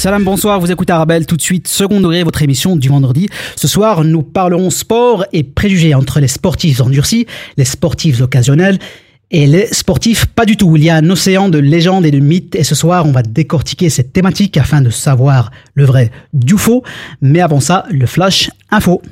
Salam, bonsoir, vous écoutez Arabelle tout de suite, second degré, votre émission du vendredi. Ce soir, nous parlerons sport et préjugés entre les sportifs endurcis, les sportifs occasionnels et les sportifs pas du tout. Il y a un océan de légendes et de mythes et ce soir, on va décortiquer cette thématique afin de savoir le vrai du faux. Mais avant ça, le flash info.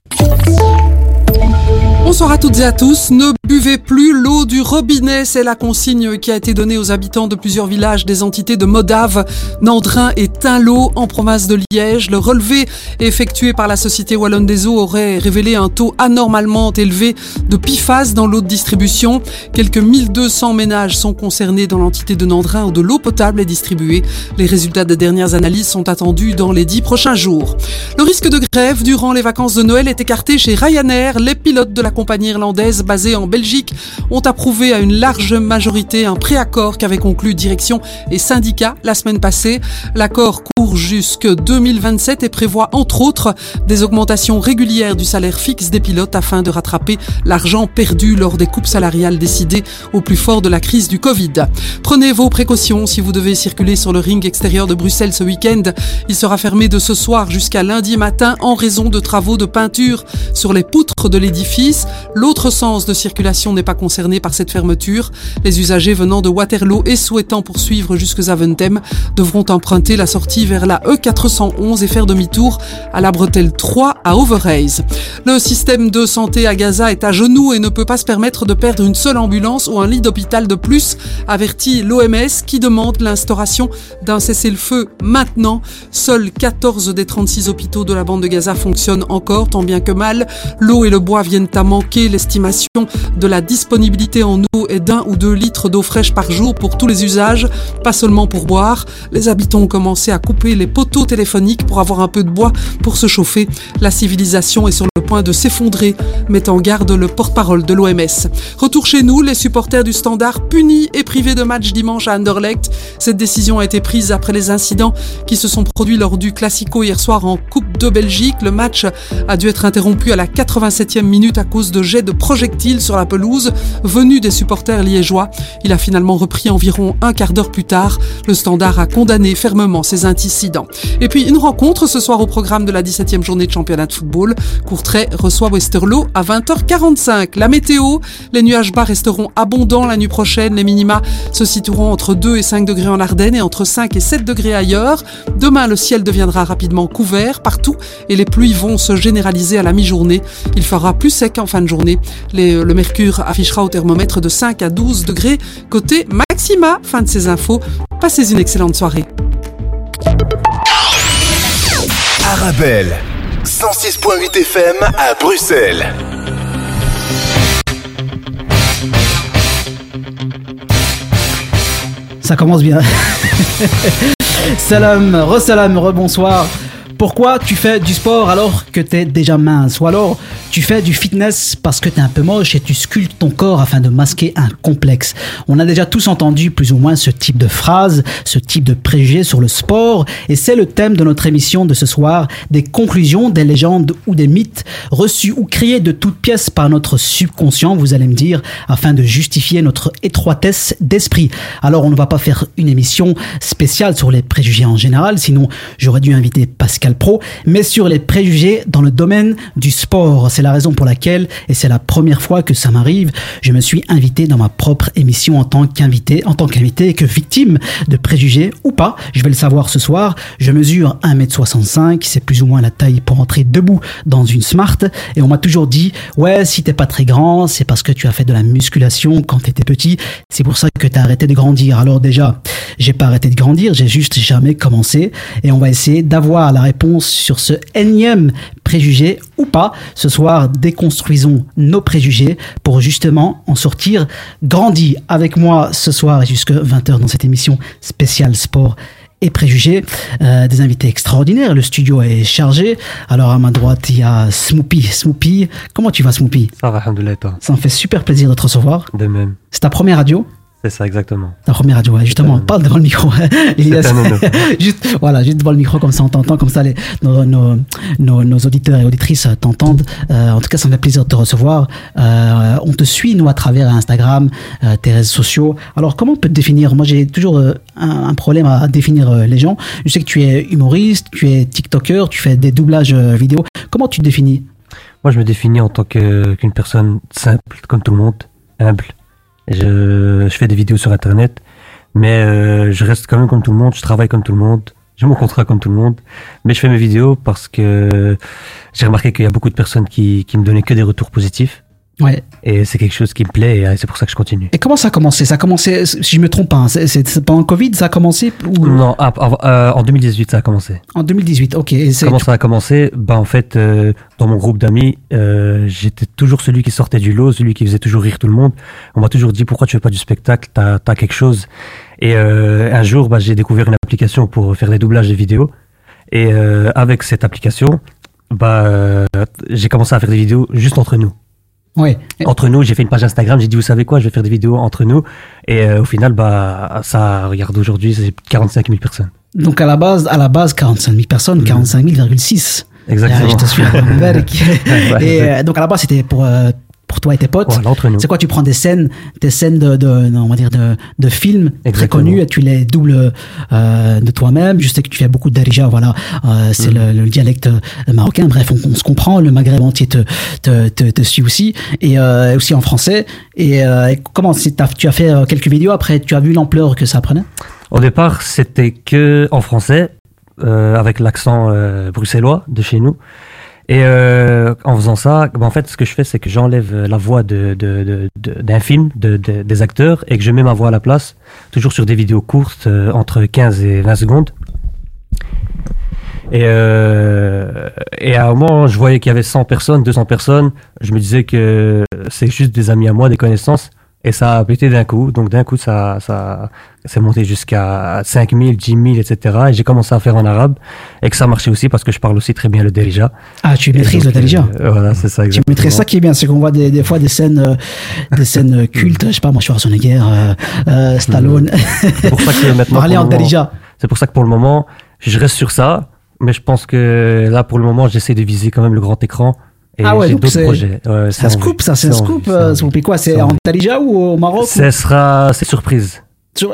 Bonsoir à toutes et à tous. Buvez plus l'eau du robinet. C'est la consigne qui a été donnée aux habitants de plusieurs villages des entités de Modave, Nandrin et Tinlot en province de Liège. Le relevé effectué par la Société Wallonne des Eaux aurait révélé un taux anormalement élevé de PFAS dans l'eau de distribution. Quelques 1200 ménages sont concernés dans l'entité de Nandrin où de l'eau potable est distribuée. Les résultats des dernières analyses sont attendus dans les dix prochains jours. Le risque de grève durant les vacances de Noël est écarté chez Ryanair. Les pilotes de la compagnie irlandaise basée en Belgique ont approuvé à une large majorité un préaccord qu'avait conclu direction et syndicats la semaine passée. L'accord court jusque 2027 et prévoit entre autres des augmentations régulières du salaire fixe des pilotes afin de rattraper l'argent perdu lors des coupes salariales décidées au plus fort de la crise du Covid. Prenez vos précautions si vous devez circuler sur le ring extérieur de Bruxelles ce week-end. Il sera fermé de ce soir jusqu'à lundi matin en raison de travaux de peinture sur les poutres de l'édifice. L'autre sens de circulation n'est pas concerné par cette fermeture. Les usagers venant de Waterloo et souhaitant poursuivre jusque Zaventem devront emprunter la sortie vers la E411 et faire demi-tour à la bretelle 3 à Overhays. Le système de santé à Gaza est à genoux et ne peut pas se permettre de perdre une seule ambulance ou un lit d'hôpital de plus, avertit l'OMS qui demande l'instauration d'un cessez-le-feu maintenant. Seuls 14 des 36 hôpitaux de la bande de Gaza fonctionnent encore, tant bien que mal. L'eau et le bois viennent à manquer l'estimation de la disponibilité en eau est d'un ou deux litres d'eau fraîche par jour pour tous les usages, pas seulement pour boire. Les habitants ont commencé à couper les poteaux téléphoniques pour avoir un peu de bois pour se chauffer. La civilisation est sur le point de s'effondrer, met en garde le porte-parole de l'OMS. Retour chez nous, les supporters du Standard punis et privés de match dimanche à Anderlecht. Cette décision a été prise après les incidents qui se sont produits lors du Classico hier soir en Coupe de Belgique. Le match a dû être interrompu à la 87e minute à cause de jets de projectiles sur la pelouse venus des supporters liégeois. Il a finalement repris environ un quart d'heure plus tard. Le Standard a condamné fermement ces incidents. Et puis une rencontre ce soir au programme de la 17e journée de championnat de football. Courtrai reçoit Westerlo à 20h45. La météo, les nuages bas resteront abondants la nuit prochaine. Les minima se situeront entre 2 et 5 degrés en Ardennes et entre 5 et 7 degrés ailleurs. Demain, le ciel deviendra rapidement couvert partout et les pluies vont se généraliser à la mi-journée. Il fera plus sec en fin de journée. Le mercure affichera au thermomètre de 5 à 12 degrés côté maxima. Fin de ces infos. Passez une excellente soirée. Arabelle, 106.8 FM à Bruxelles. Ça commence bien. salam, re-salam, re-bonsoir. Pourquoi tu fais du sport alors que t'es déjà mince Ou alors tu fais du fitness parce que t'es un peu moche et tu sculptes ton corps afin de masquer un complexe. On a déjà tous entendu plus ou moins ce type de phrase, ce type de préjugés sur le sport et c'est le thème de notre émission de ce soir, des conclusions, des légendes ou des mythes reçus ou créés de toutes pièces par notre subconscient, vous allez me dire, afin de justifier notre étroitesse d'esprit. Alors on ne va pas faire une émission spéciale sur les préjugés en général, sinon j'aurais dû inviter Pascal Pro, mais sur les préjugés dans le domaine du sport. C'est la raison pour laquelle, et c'est la première fois que ça m'arrive, je me suis invité dans ma propre émission en tant qu'invité, en tant qu'invité que victime de préjugés ou pas. Je vais le savoir ce soir. Je mesure 1m65, c'est plus ou moins la taille pour entrer debout dans une Smart. Et on m'a toujours dit, ouais, si t'es pas très grand, c'est parce que tu as fait de la musculation quand t'étais petit. C'est pour ça que t'as arrêté de grandir. Alors déjà, j'ai pas arrêté de grandir, j'ai juste jamais commencé. Et on va essayer d'avoir la réponse sur ce énième préjugé ou pas. Ce soir, déconstruisons nos préjugés pour justement en sortir grandi. Avec moi ce soir et jusque 20h dans cette émission spéciale sport et préjugés, euh, des invités extraordinaires. Le studio est chargé. Alors à ma droite, il y a Smoopy. Smoopy, comment tu vas Smoopy? Ça va, alhamdoulilah, toi? Ça me fait super plaisir de te recevoir. De même. C'est ta première radio? C'est ça, exactement. Ta première radio, ouais, justement, parle devant le micro. Juste, voilà, juste devant le micro, comme ça on t'entend, comme ça les, nos, nos, nos, nos auditeurs et auditrices euh, t'entendent. Euh, en tout cas, ça me fait plaisir de te recevoir. Euh, on te suit, nous, à travers Instagram, euh, tes réseaux sociaux. Alors, comment on peut te définir? Moi, j'ai toujours un, un problème à, définir les gens. Je sais que tu es humoriste, tu es TikToker, tu fais des doublages vidéo. Comment tu te définis? Moi, je me définis en tant qu'une personne simple, comme tout le monde, humble. Je, je fais des vidéos sur Internet, mais euh, je reste quand même comme tout le monde, je travaille comme tout le monde, j'ai mon contrat comme tout le monde, mais je fais mes vidéos parce que j'ai remarqué qu'il y a beaucoup de personnes qui, qui me donnaient que des retours positifs, Ouais. et c'est quelque chose qui me plaît, et c'est pour ça que je continue. Et comment ça a commencé? Ça a commencé, si je me trompe pas, hein, c'est- pendant le Covid, ça a commencé ou? Non, ah, euh, en 2018, ça a commencé. en 2018 Ok. Et Comment ça a commencé? Bah en fait, euh, dans mon groupe d'amis, euh, j'étais toujours celui qui sortait du lot, celui qui faisait toujours rire tout le monde. On m'a toujours dit pourquoi tu fais pas du spectacle, t'as as quelque chose. Et euh, un jour, bah, j'ai découvert une application pour faire des doublages de vidéos. Et euh, avec cette application, bah j'ai commencé à faire des vidéos juste entre nous. Ouais. Entre nous, j'ai fait une page Instagram, j'ai dit vous savez quoi, je vais faire des vidéos entre nous. Et euh, au final, bah ça, regarde aujourd'hui, c'est 45 000 personnes. Donc à la base, à la base, 45 000 personnes, 45 000,6. Exactement. Ah, je te suis. Et euh, donc à la base, c'était pour euh, pour toi et tes potes. C'est quoi Tu prends des scènes, des scènes de, de on va dire de, de films très connus et tu les doubles euh, de toi-même. Je sais que tu fais beaucoup de darija, voilà, euh, c'est Mm. le, le dialecte marocain. Bref, on, on se comprend. Le Maghreb entier te te, te, te suit aussi et euh, aussi en français. Et comment tu as fait quelques vidéos après Tu as vu l'ampleur que ça prenait? Au départ, c'était que en français, avec l'accent bruxellois de chez nous. Et euh, en faisant ça, ben, en fait, ce que je fais, c'est que j'enlève la voix de, de, de- de- d'un film, de, de- des acteurs, et que je mets ma voix à la place, toujours sur des vidéos courtes, euh, entre 15 et 20 secondes. Et, euh, et à un moment, je voyais qu'il y avait 100 personnes, 200 personnes. Je me disais que c'est juste des amis à moi, des connaissances. Et ça a pété d'un coup. Donc d'un coup, ça, ça, c'est monté jusqu'à 5000, 10 000, etc. Et j'ai commencé à faire en arabe. Et que ça marchait aussi parce que je parle aussi très bien le derija. Ah, tu maîtrises le Donc, darija euh, voilà, c'est ça. Tu maîtrises ça qui est bien, c'est qu'on voit des, des fois des scènes, euh, des scènes euh, cultes, je sais pas, moi Schwarzenegger, euh, Stallone, C'est pour ça que maintenant. parler en. C'est pour ça que pour le moment, je reste sur ça. Mais je pense que là, pour le moment, j'essaie de viser quand même le grand écran. Et Ah ouais, j'ai donc d'autres c'est- projets. Ouais, en scoop, vue. ça, c'est un scoop. euh, en C'est vue. quoi C'est en darija ou au Maroc Ce sera, c'est surprise.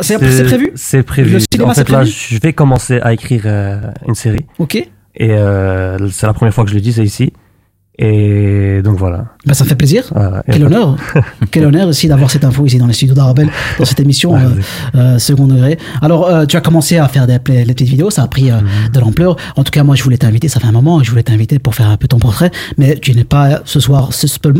C'est prévu C'est prévu. Le cinéma, en fait, là, je vais commencer à écrire euh, une série. Ok. Et euh, c'est la première fois que je le dis, c'est ici. Et donc voilà. Bah, ça me fait plaisir. Voilà. Quel honneur, quel honneur aussi d'avoir cette info ici dans les studios d'Arabelle, dans cette émission Ouais, euh, euh, second degré. Alors, euh, tu as commencé à faire des, les petites vidéos, ça a pris euh, Mhm. de l'ampleur. En tout cas, moi, je voulais t'inviter, ça fait un moment, je voulais t'inviter pour faire un peu ton portrait, mais tu n'es pas ce soir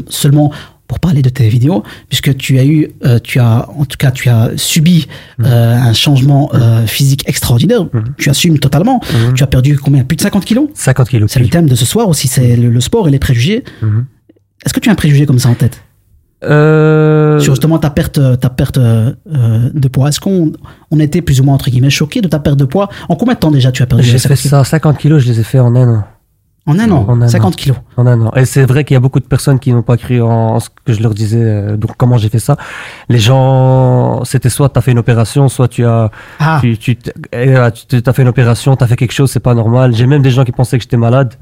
seulement pour parler de tes vidéos, puisque tu as eu, euh, tu as, en tout cas, tu as subi Mhm. euh, un changement euh, physique extraordinaire. Tu assumes totalement. Mhm. Tu as perdu combien? Plus de 50 kilos? 50 kilos. C'est le thème de ce soir aussi, c'est le, le sport et les préjugés. Mhm. Est-ce que tu as un préjugé comme ça en tête? Sur justement ta perte, ta perte de poids. Est-ce qu'on on était plus ou moins entre guillemets choqué de ta perte de poids? En combien de temps déjà tu as perdu J'ai fait 50 kilos ça, 50 kilos, je les ai fait en un an. En un an, En un an. 50 kilos. En un an. Et c'est vrai qu'il y a beaucoup de personnes qui n'ont pas cru en ce que je leur disais. euh, donc comment j'ai fait ça Les gens, c'était soit tu as fait une opération, soit tu as, Ah, tu, tu, euh, tu as fait une opération, tu as fait quelque chose, c'est pas normal. J'ai même des gens qui pensaient que j'étais malade.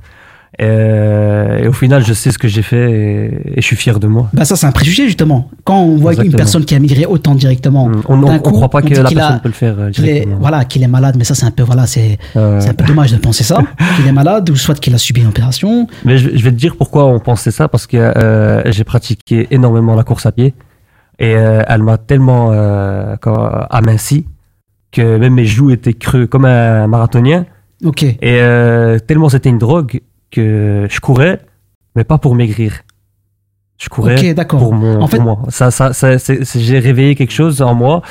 Euh, et au final, je sais ce que j'ai fait et, je suis fier de moi. bah ça c'est un préjugé justement. Quand on voit une personne qui a migré autant directement, On ne croit pas que la qu'il a- personne peut le faire euh, qu'il est, directement. voilà, qu'il est malade, mais ça c'est un peu voilà, c'est Euh, c'est un peu dommage de penser ça, qu'il est malade ou soit qu'il a subi une opération. Mais je, je vais te dire pourquoi on pensait ça, parce que euh, j'ai pratiqué énormément la course à pied et euh, elle m'a tellement aminci que même mes joues étaient creux comme un marathonien Ok. et tellement c'était une drogue que je courais, mais pas pour maigrir. Je courais pour, mon, En fait- pour moi. Ça, ça, ça, j'ai réveillé quelque chose en moi.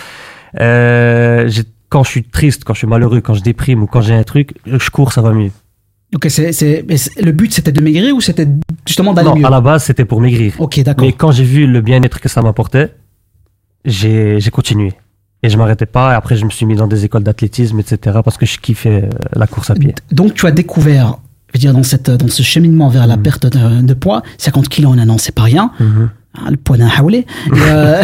Euh, quand je suis triste, quand je suis malheureux, quand je déprime ou quand j'ai un truc, je cours, ça va mieux. Ok, c'est le but c'était de maigrir ou c'était justement d'aller Non, mieux? à la base, c'était pour maigrir. Ok, d'accord. Mais quand j'ai vu le bien-être que ça m'apportait, j'ai j'ai continué. Et je m'arrêtais pas. Et après, je me suis mis dans des écoles d'athlétisme, etc. Parce que je kiffais euh, la course à pied. Donc tu as découvert, je veux dire, dans, cette, dans ce cheminement vers la Mhm. perte de, de poids, 50 kilos en un an, c'est pas rien. Mhm. hein, le poignet haoulé. Et, euh,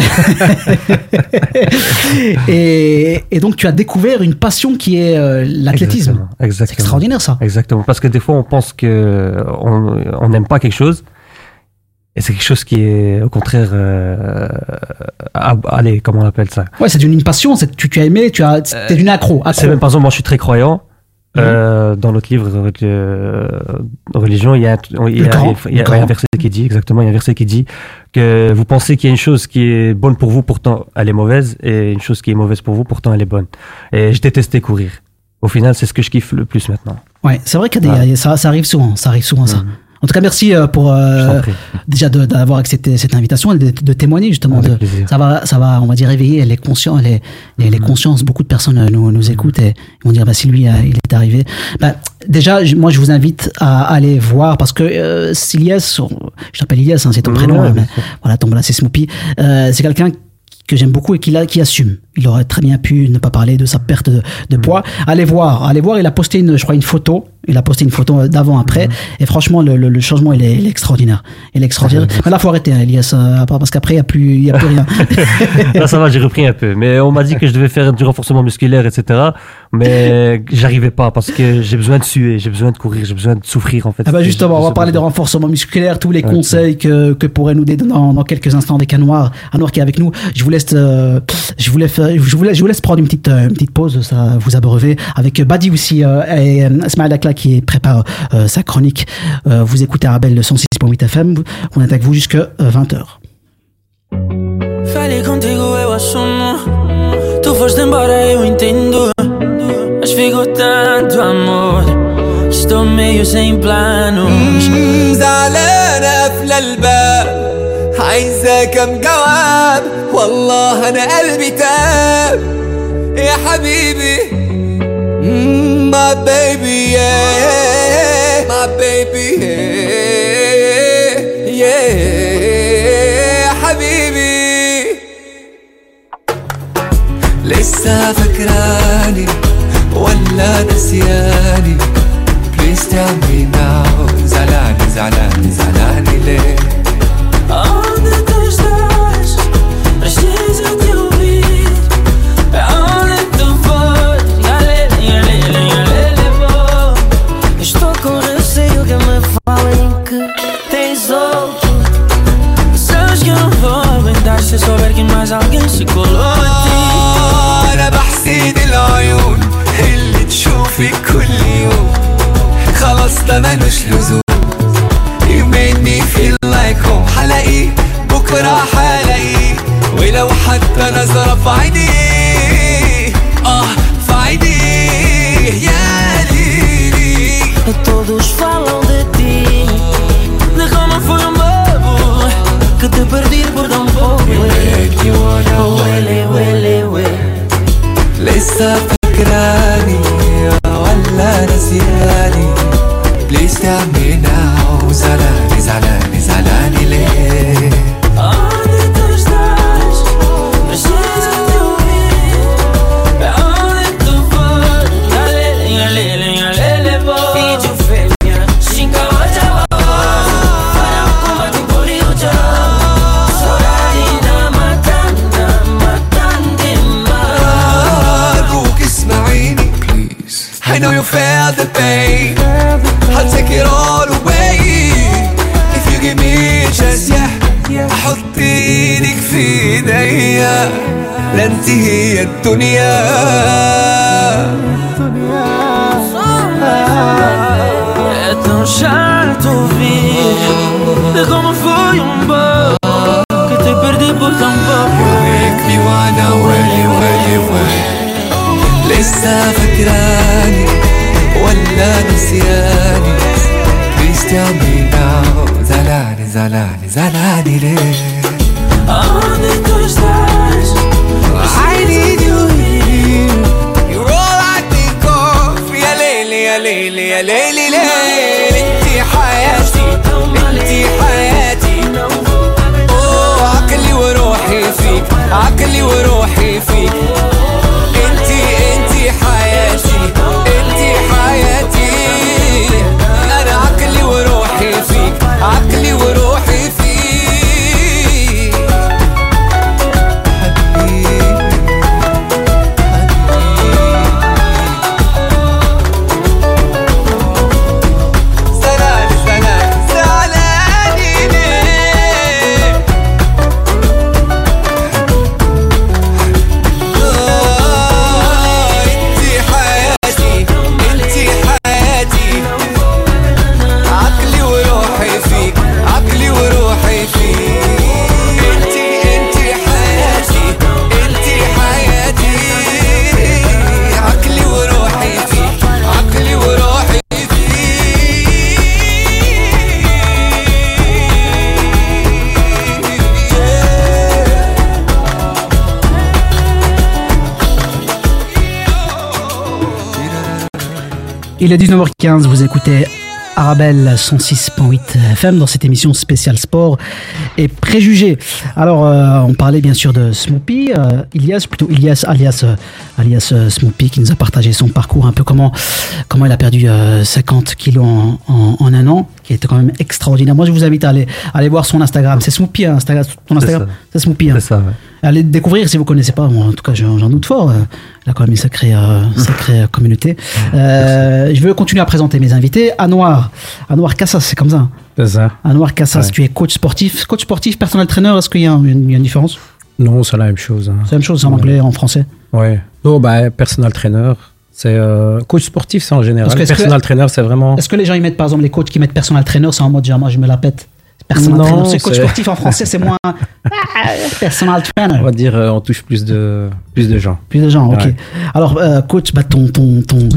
et, et donc tu as découvert une passion qui est euh, l'athlétisme. Exactement, C'est extraordinaire ça. Exactement. Parce que des fois, on pense que on on n'aime pas quelque chose. Et c'est quelque chose qui est, au contraire, euh, ah, allez, comment on appelle ça? Ouais, c'est devenu une passion. Tu, tu as aimé, tu as, t'es devenu accro. accro. C'est même, par exemple, moi, je suis très croyant. Mhm. Euh, dans notre livre euh, religion, il y a, un- il y a, il y a- un verset qui dit exactement, il y a un verset qui dit que vous pensez qu'il y a une chose qui est bonne pour vous, pourtant elle est mauvaise, et une chose qui est mauvaise pour vous, pourtant elle est bonne. Et je détestais courir. Au final, c'est ce que je kiffe le plus maintenant. Ouais, c'est vrai que Ouais. ça, ça arrive souvent. Ça arrive souvent ça. En tout cas, merci euh, pour euh, déjà d'avoir accepté cette invitation et de, de témoigner justement. De, ça va, ça va, on va dire réveiller les conscients, les, les, les consciences. Beaucoup de personnes euh, nous, nous écoutent et vont dire bah si lui euh, il est arrivé. Bah, déjà, moi je vous invite à aller voir parce que euh, je t'appelle Ilias, hein, c'est ton Ouais, prénom, hein, bien mais voilà, ton là c'est Smoopy. Euh, c'est quelqu'un que j'aime beaucoup et qui, qui assume. Il aurait très bien pu ne pas parler de sa perte de, de poids. Allez voir, allez voir. Il a posté une, je crois, une photo. Il a posté une photo d'avant après. Et franchement, le, le- le changement, il est, il est extraordinaire. Il est extraordinaire. Mais là, faut arrêter, hein, Elias, euh, parce qu'après, il n'y a plus, il y a plus rien. Là, ça va, j'ai repris un peu. Mais on m'a dit que je devais faire du renforcement musculaire, etc. Mais j'arrivais pas parce que j'ai besoin de suer, j'ai besoin de courir, j'ai besoin de souffrir, en fait. Ah bah justement, on va parler de renforcement musculaire, tous les conseils que, que pourrait nous donner dans, dans quelques instants des canoirs. Anouar qui est avec nous. Je vous laisse, euh, je vous laisse, je vous laisse, je vous laisse prendre une petite, euh, une petite pause, ça vous abreuver avec Badi aussi euh, et euh, Ismaël Akla qui prépare euh, sa chronique. Euh, vous écoutez Arabelle le 106.8 FM. On est avec vous jusqu'à 20h. Falei contigo, eu assumo. Tu foste embora, eu entendo. Mas ficou tanto amor. que Estou meio sem planos. زعلانة في الباب عايزة كم جواب؟ والله أنا قلبي تاب. يا حبيبي. My baby baby yeah. Yeah. يا حبيبي. لسه فاكراني ولا نسياني؟ Please tell me now. زعلاني زعلاني زعلاني ليه؟ Tens outro. Sabes que eu não vou aguentar se souber que mais alguém se colou a. أنا بحسد العيون اللي تشوفك كل يوم خلاص ده ملوش لزوم You made me feel بكرة حلاقيه ولو حتى نظرة في عينيه آه في عينيه يا te perdir por tampoco Ti voglio, huele, huele, huele Le sta per grani Il est 19h15, vous écoutez Arabelle 106.8 FM dans cette émission spéciale sport et préjugés. Alors, euh, on parlait bien sûr de Smoopy, euh, Ilias, plutôt Ilias alias, euh, alias Smoopy qui nous a partagé son parcours, un peu comment, comment il a perdu euh, 50 kilos en, en, en un an, qui était quand même extraordinaire. Moi, je vous invite à aller, à aller voir son Instagram. C'est Smoopy, hein, Instagram, ton Instagram. C'est Smoopy. hein. C'est ça, ouais. Allez découvrir si vous connaissez pas. Moi, en tout cas, j'en doute fort. Il a quand même une sacrée, euh, sacrée communauté. Euh, je veux continuer à présenter mes invités. Anouar, Anouar Kassas, c'est comme ça. hein. C'est ça. Anouar Kassas, Ouais. tu es coach sportif. Coach sportif, personnel trainer, est-ce qu'il y, a un- une il y a une différence? Non, c'est la même chose. hein. C'est la même chose, en Ouais. anglais, en français? Ouais. Non, bah, personal trainer, c'est euh, coach sportif, c'est en général. Parce que Personal trainer, c'est vraiment. Est-ce que les gens y mettent, par exemple, les coachs qui mettent personnel trainer, c'est en mode, genre, moi, je me la pète? Personnel Non, trainer, c'est coach sportif en français, c'est moins. Ah, personnel trainer. On va dire, euh, on touche plus de, plus de gens. Plus de gens, ok. Ouais. Alors, euh, coach, bah, ton, ton, ton,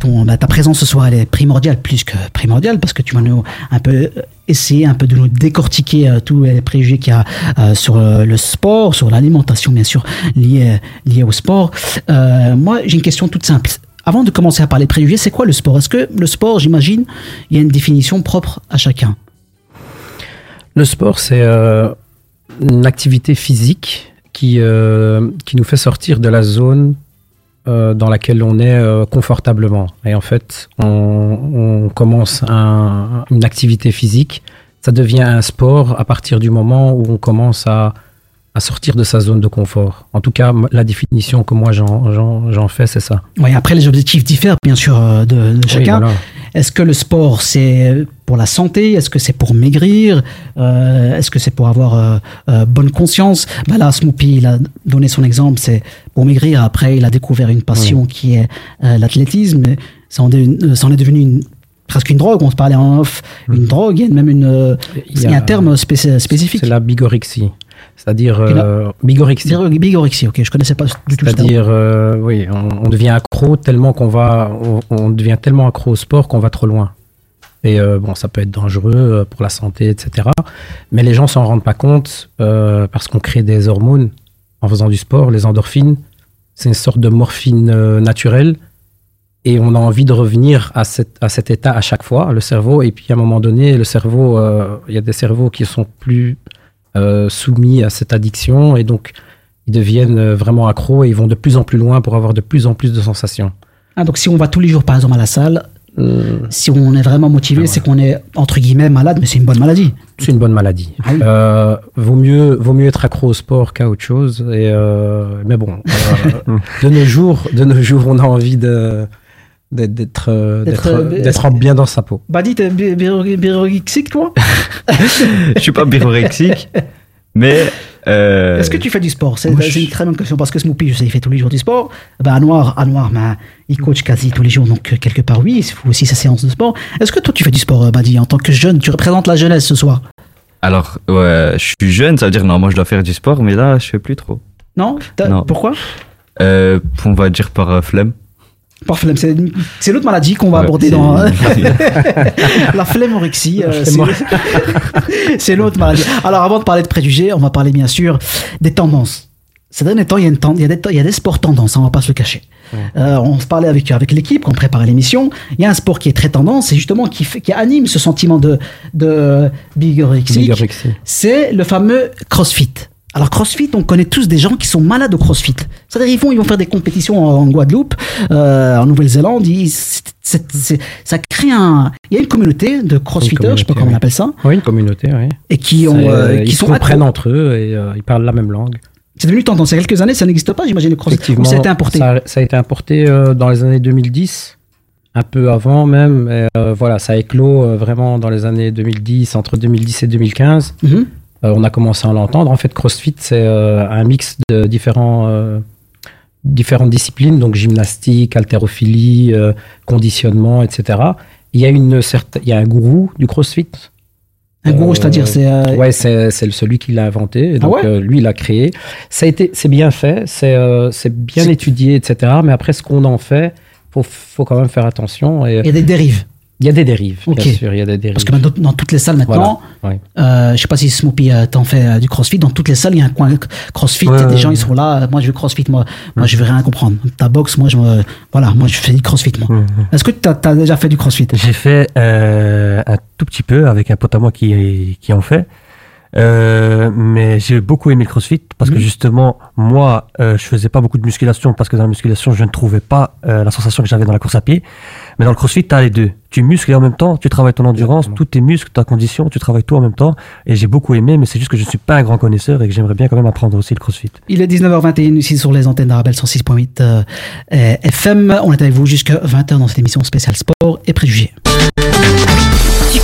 ton, bah, ta présence ce soir, elle est primordiale, plus que primordiale, parce que tu vas nous un peu essayer un peu de nous décortiquer euh, tous les préjugés qu'il y a euh, sur euh, le sport, sur l'alimentation, bien sûr, liée, liée au sport. Euh, moi, j'ai une question toute simple. Avant de commencer à parler préjugés, c'est quoi le sport? Est-ce que le sport, j'imagine, il y a une définition propre à chacun? Le sport, c'est euh, une activité physique qui, euh, qui nous fait sortir de la zone euh, dans laquelle on est confortablement. Et en fait, on, on commence un- une activité physique, ça devient un sport à partir du moment où on commence à, à sortir de sa zone de confort. En tout cas, la définition que moi j'en- fais, c'est ça. Oui, après, les objectifs diffèrent, bien sûr, de, Oui, chacun. voilà. Est-ce que le sport, c'est pour la santé? Est-ce que c'est pour maigrir? Euh, Est-ce que c'est pour avoir euh, euh, bonne conscience? Bah Là, Smoopy, il a donné son exemple, c'est pour maigrir. Après, il a découvert une passion qui est l'athlétisme. Ça en, est- devenu une, presque une drogue. On se parlait en off, une drogue. Il y a même une, il y a un terme spéc- spécifique. C'est la bigorexie. C'est-à-dire euh, bigorexie. Bigor- Bigorexie, ok, je connaissais pas du tout ça. C'est-à-dire, euh, oui, on, on devient accro tellement qu'on va, on, on devient tellement accro au sport qu'on va trop loin. Et euh, bon, ça peut être dangereux pour la santé, etc. Mais les gens s'en rendent pas compte parce qu'on crée des hormones en faisant du sport, les endorphines. C'est une sorte de morphine naturelle. Et on a envie de revenir à, cet- à cet état à chaque fois, le cerveau. Et puis à un moment donné, le cerveau, euh, il y a des cerveaux qui sont plus euh, soumis à cette addiction. Et donc, ils deviennent euh, vraiment accros et ils vont de plus en plus loin pour avoir de plus en plus de sensations. Ah, donc si on va tous les jours, par exemple, à la salle, Euh, si on est vraiment motivé, Ah, c'est qu'on est, entre guillemets, malade, mais c'est une bonne maladie. c'est une bonne maladie. Ah oui. Euh, vaut, mieux, vaut mieux être accro au sport qu'à autre chose. Et, euh, mais bon, euh, de, nos jours, de nos jours, on a envie de d'être d'être euh, euh, en- bien dans sa peau. Badi, t'es bi- bi- biroxique, toi je suis pas birorexique, mais. euh, Est-ce que tu fais du sport? C'est une très bonne question parce que Smoopy, je sais, il fait tous les jours du sport. Ben, à Noir, à Noir ben, il coach quasi tous les jours, donc euh, quelque part, oui, il faut aussi sa séance de sport. Est-ce que toi, tu fais du sport, euh, Badi, en tant que jeune? Tu représentes la jeunesse ce soir? Alors, ouais, je suis jeune, ça veut dire, non, moi je dois faire du sport, mais là, je fais plus trop. Non, Non. Pourquoi? Euh, on va dire par euh, flemme. Par flemme, c'est l'autre maladie qu'on va Ouais, aborder dans la flémorexie. euh, c'est- c'est l'autre maladie. Alors, avant de parler de préjugés, on va parler bien sûr des tendances. Ces derniers temps, il y a, une il y a, des, il y a des sports tendances, hein, on va pas se le cacher. Euh, on se parlait avec, avec l'équipe quand on préparait l'émission. Il y a un sport qui est très tendance et justement qui, fait- qui anime ce sentiment de, de. C'est le fameux CrossFit. Alors CrossFit, on connaît tous des gens qui sont malades au CrossFit. C'est-à-dire ils vont, ils vont faire des compétitions en, Guadeloupe, euh, en Nouvelle-Zélande. Ça crée un. Il y a une communauté de CrossFitters, je sais pas comment on appelle ça, Oui, une communauté, oui. et qui ont, euh, qui ils sont se comprennent entre eux et euh, ils parlent la même langue. C'est devenu tendance. Il y a quelques années, ça n'existe pas, j'imagine le CrossFit. Ou ça a été importé. Ça, ça a été importé dans les années 2010, un peu avant même. Et, euh, voilà, ça a éclos euh, vraiment dans les années 2010, entre 2010 et 2015. Mhm. Euh, on a commencé à l'entendre. En fait, CrossFit, c'est euh, un mix de différents, euh, différentes disciplines, donc gymnastique, haltérophilie, euh, conditionnement, etc. Il y a une certaine, il y a un gourou du CrossFit. Un gourou, Euh, c'est-à-dire, c'est. euh, Ouais, c'est celui qui l'a inventé. Et Ah donc, ouais euh, lui, il l'a créé. Ça a été, c'est bien fait, c'est euh, c'est bien étudié, etc. Mais après, ce qu'on en fait, faut, faut quand même faire attention. Et Il y a des dérives. Il y a des dérives, bien sûr, il y a des dérives. Parce que maintenant, dans toutes les salles maintenant, Voilà, ouais. euh, je sais pas si Smoopy euh, t'en fait euh, du crossfit, dans toutes les salles il y a un coin crossfit, Ouais, et des ouais, gens ils sont là, euh, moi je veux crossfit, moi, moi je veux rien comprendre. Ta boxe, moi je me, voilà, moi je fais du crossfit moi. Mhm. Est-ce que tu as, déjà fait du crossfit? J'ai fait euh, un tout petit peu avec un pote à moi qui, qui en fait. Euh, mais j'ai beaucoup aimé le crossfit parce que Mhm. justement, moi, euh, je faisais pas beaucoup de musculation parce que dans la musculation, je ne trouvais pas euh, la sensation que j'avais dans la course à pied. Mais dans le crossfit, tu as les deux. Tu muscles et en même temps, tu travailles ton endurance, Exactement. tous tes muscles, ta condition, tu travailles tout en même temps. Et j'ai beaucoup aimé, mais c'est juste que je ne suis pas un grand connaisseur et que j'aimerais bien quand même apprendre aussi le crossfit. Il est 19h21 ici sur les antennes d'Arabelle 106.8 euh, euh, FM. On est avec vous jusqu'à 20h dans cette émission spéciale sport et préjugés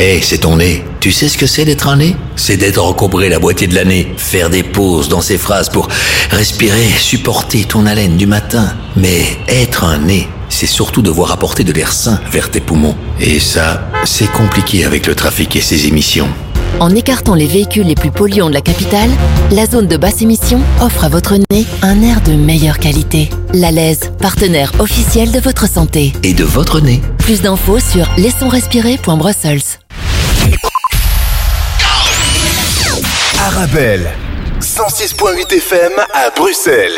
Hé, c'est ton nez. Tu sais ce que c'est d'être un nez? C'est d'être encombré la moitié de l'année, faire des pauses dans ses phrases pour respirer, supporter ton haleine du matin. Mais être un nez, c'est surtout devoir apporter de l'air sain vers tes poumons. Et ça, c'est compliqué avec le trafic et ses émissions. En écartant les véhicules les plus polluants de la capitale, la zone de basse émission offre à votre nez un air de meilleure qualité. La Lèze, partenaire officiel de votre santé. Et de votre nez. Plus d'infos sur laissonsrespirer.brussels. Arabelle, 106.8 FM à Bruxelles.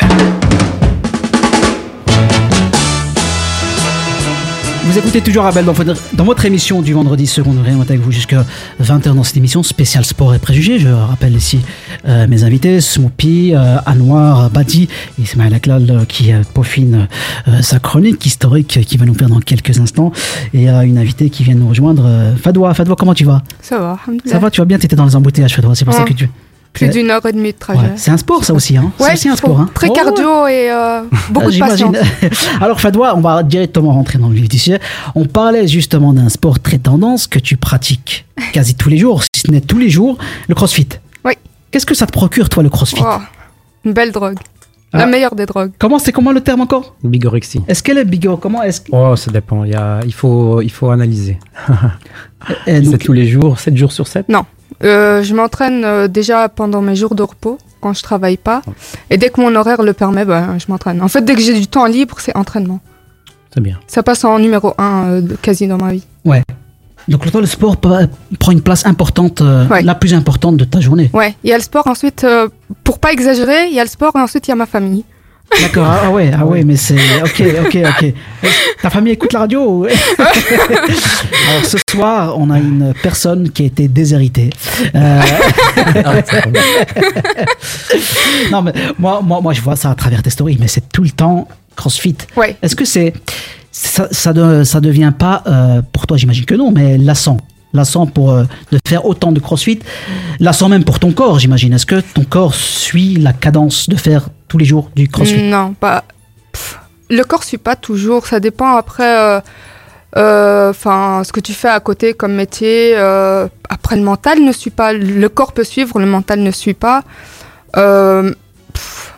Vous écoutez toujours Arabelle dans votre, dans votre émission du vendredi seconde on est avec vous jusqu'à 20h dans cette émission spéciale sport et préjugés. Je rappelle ici euh, mes invités, Smoopy, euh, Anwar, Badi et Ismaël Aklal euh, qui peaufine sa chronique historique qui va nous faire dans quelques instants. Et une invitée qui vient nous rejoindre, Fadoua. Fadoua, comment tu vas? Ça va. Ça va, tu vas bien? Tu étais dans les embouteillages, Fadoua, c'est pour ça que tu... Plus d'une heure et demie de trajet. Ouais, c'est un sport ça aussi, hein Ouais, c'est aussi un sport. Hein Très Oh, cardio et euh, beaucoup ah, de j'imagine. patience. Alors Fadoua, on va directement rentrer dans le vif du sujet. On parlait justement d'un sport très tendance que tu pratiques quasi tous les jours, si ce n'est tous les jours, le crossfit. Oui. Qu'est-ce que ça te procure toi le crossfit? Oh, une belle drogue. Ah. La meilleure des drogues. Comment c'est comment le terme encore? Bigorexie. Est-ce qu'elle est bigot Comment est-ce Oh, ça dépend. Il, y a, il, faut, il faut analyser. C'est tous les jours, 7 jours sur 7 Non. Euh, je m'entraîne euh, déjà pendant mes jours de repos, quand je travaille pas. Et dès que mon horaire le permet, ben, je m'entraîne. En fait, dès que j'ai du temps libre, c'est entraînement. C'est bien. Ça passe en numéro un euh, de- quasi dans ma vie. Ouais. Donc le sport prend une place importante, euh, Ouais. la plus importante de ta journée. Ouais, il y a le sport ensuite, euh, pour pas exagérer, il y a le sport et ensuite il y a ma famille. D'accord. Ah, ah ouais, ah ouais, mais c'est ok, ok, ok. Ta famille écoute la radio Alors ce soir, on a une personne qui a été déshéritée. Euh, non mais moi, moi, moi, je vois ça à travers tes stories, mais c'est tout le temps CrossFit. Ouais. Est-ce que c'est ça, ça, de- ça devient pas euh, pour toi, j'imagine que non, mais lassant. Lassant pour euh, de faire autant de crossfit, lassant même pour ton corps, j'imagine. Est-ce que ton corps suit la cadence de faire tous les jours du crossfit Non, pas. Pff, le corps suit pas toujours. Ça dépend après. euh, euh, Enfin, ce que tu fais à côté comme métier. euh, après, le mental ne suit pas. Le corps peut suivre, le mental ne suit pas. Euh, pff,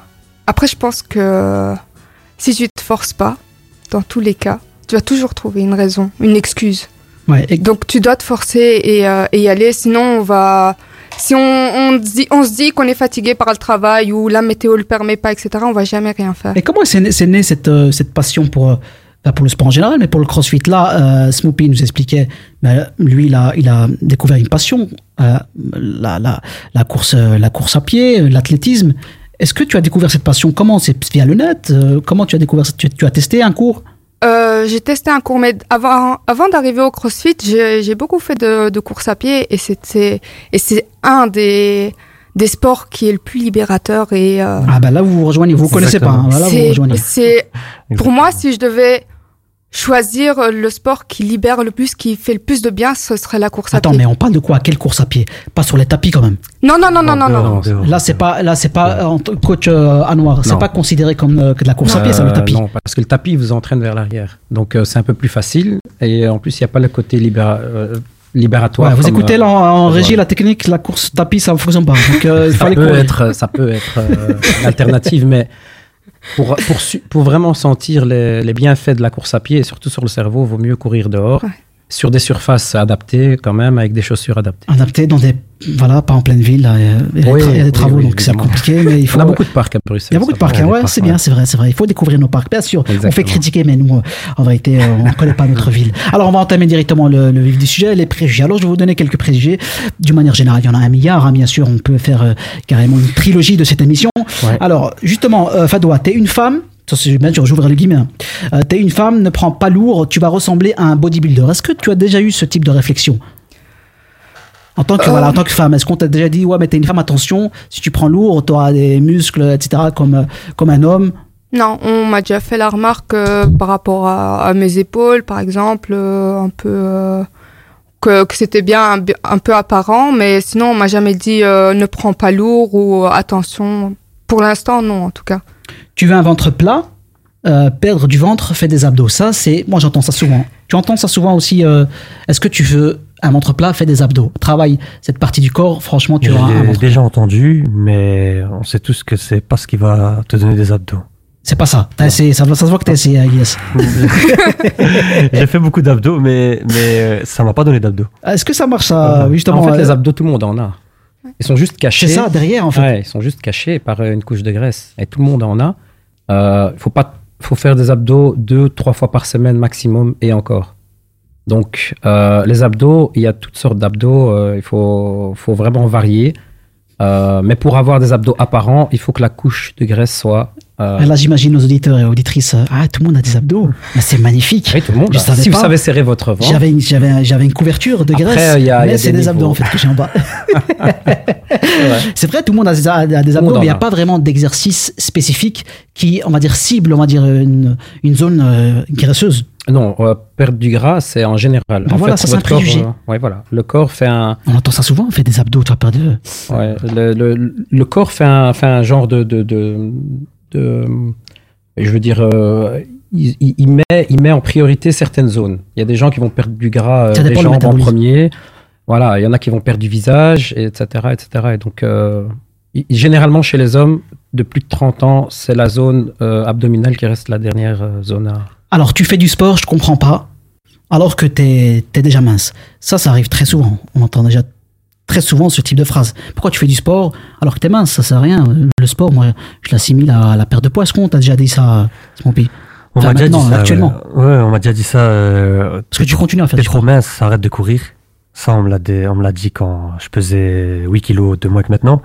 après, je pense que si tu te forces pas, dans tous les cas, tu vas toujours trouver une raison, une excuse. Ouais, et- Donc tu dois te forcer et, et y aller, sinon on va... Si on, se dit qu'on est fatigué par le travail ou la météo le permet pas, etc., on va jamais rien faire. Et comment c'est né, cette, euh, passion pour, euh, bah, pour le sport en général, mais pour le crossfit? Là, euh, Smoopy nous expliquait, bah, lui, il a, découvert une passion, euh, la, course, la course à pied, l'athlétisme. Est-ce que tu as découvert cette passion? Comment? C'est via le net? Comment tu as découvert tu as testé un cours? Euh, j'ai testé un cours, mais avant, avant d'arriver au CrossFit, j'ai j'ai beaucoup fait de, de course à pied et c'était et c'est un des des sports qui est le plus libérateur et euh, Ah bah là, vous vous rejoignez, vous ne connaissez pas. hein. Voilà, vous vous c'est rejoignez. c'est pour moi si je devais choisir le sport qui libère le plus, qui fait le plus de bien, ce serait la course à Attends, pied. mais on parle de quoi? Quelle course à pied? Pas sur les tapis quand même. Non, non, non, non, non, non. Là, c'est pas, là, c'est pas euh, en coach euh, à noir. C'est pas considéré comme euh, que de la course à pied, ça le Euh, tapis. Non, parce que le tapis vous entraîne vers l'arrière. Donc euh, c'est un peu plus facile. Et en plus, il n'y a pas le côté libéra- euh, libératoire. Ouais, vous écoutez euh, là en, en voilà. régie la technique, la course tapis, ça ne fonctionne pas. Donc, euh, ça peut être, ça peut être euh, une alternative, mais pour, pour, pour vraiment sentir les, les bienfaits de la course à pied, et surtout sur le cerveau, vaut mieux courir dehors, sur des surfaces adaptées quand même, avec des chaussures adaptées. Adapté dans des. Voilà, pas en pleine ville. Il y a- Oui, des tra- oui, travaux, oui, donc c'est compliqué. Mais il faut, On a beaucoup de parcs à Bruxelles. Il y a beaucoup de parcs, hein, ouais, parcs, c'est ouais. bien, c'est vrai, c'est vrai. Il faut découvrir nos parcs, bien sûr. On fait critiquer, mais nous, en vérité, on ne connaît pas notre ville. Alors, on va entamer directement le, le vif du sujet, les préjugés. Alors, je vais vous donner quelques préjugés. D'une manière générale, il y en a un milliard, hein, bien sûr. On peut faire euh, carrément une trilogie de cette émission. Alors, justement, euh, Fadoua, t'es une femme. J'ouvre le guillemets. hein. Euh, t'es une femme, ne prends pas lourd, tu vas ressembler à un bodybuilder. Est-ce que tu as déjà eu ce type de réflexion? En tant que, Euh. voilà, en tant que femme, est-ce qu'on t'a déjà dit, ouais, mais t'es une femme, attention, si tu prends lourd, t'auras des muscles, etc., comme, euh, comme un homme? Non, on m'a déjà fait la remarque euh, par rapport à, à mes épaules, par exemple, un peu que, que c'était bien un, un peu apparent, mais sinon on m'a jamais dit ne prends pas lourd ou attention. Pour l'instant, non, en tout cas. Tu veux un ventre plat, euh, perdre du ventre, fais des abdos. Ça, c'est. Moi, j'entends ça souvent. Tu entends ça souvent aussi. euh, Est-ce que tu veux un ventre plat, fais des abdos. Travaille cette partie du corps, franchement, tu auras un ventre déjà entendu, mais on sait tous que c'est pas ce qui va te donner des abdos. C'est pas ça. T'as essayé, ça, ça se voit que t'as essayé, Aguilas. J'ai fait beaucoup d'abdos, mais, mais euh, ça m'a pas donné d'abdos. Est-ce que ça marche, ça, justement En fait, euh, les abdos, tout le monde en a. Ils sont juste cachés. C'est ça, derrière, en fait. Ouais, ils sont juste cachés par une couche de graisse. Et tout le monde en a. Euh, faut pas, faut faire des abdos deux, trois fois par semaine maximum et encore. Donc, euh, les abdos, il y a toutes sortes d'abdos. euh, il faut, faut vraiment varier. Euh, mais pour avoir des abdos apparents, il faut que la couche de graisse soit. euh, Là, j'imagine nos auditeurs et auditrices. euh, Ah, tout le monde a des abdos. Mais c'est magnifique. Oui, tout le monde. Je Si pas. vous savez serrer votre ventre. J'avais une, j'avais, j'avais une couverture de Après, graisse, y a- mais a c'est des des abdos en fait que j'ai en bas. c'est vrai, tout le monde a des, a des le abdos, mais il n'y a pas vraiment d'exercice spécifique qui, on va dire, cible, on va dire, une, une zone euh, graisseuse. Non, euh, perdre du gras, c'est en général. Ben en voilà, fait, ça, c'est un corps, préjugé. euh, ouais, voilà. Le corps fait un. On entend ça souvent, on fait des abdos, tu as perdu. Ouais, le, le, le corps fait un, fait un genre de, de, de, de- je veux dire, euh, il, il- met, il met en priorité certaines zones. Il y a des gens qui vont perdre du gras euh, dépend du jambes en premier. Voilà, il y en a qui vont perdre du visage, et etc., etc. Et donc, euh, généralement chez les hommes de plus de 30 ans, c'est la zone euh, abdominale qui reste la dernière euh, zone à. Alors, tu fais du sport, je comprends pas, alors que t'es es déjà mince. Ça, ça arrive très souvent. On entend déjà très souvent ce type de phrase. Pourquoi tu fais du sport alors que t'es mince? Ça sert à rien. Le sport, moi, je l'assimile à la perte de poids. Est-ce qu'on t'a déjà dit ça, Smoopy On Enfin, m'a déjà dit ça. actuellement. Ouais, Ouais, on m'a déjà dit ça. Euh, Parce que tu continues à faire T'es du trop sport. mince, arrête de courir. Ça, on me l'a dit, on me l'a dit quand je pesais 8 kilos de moins que maintenant.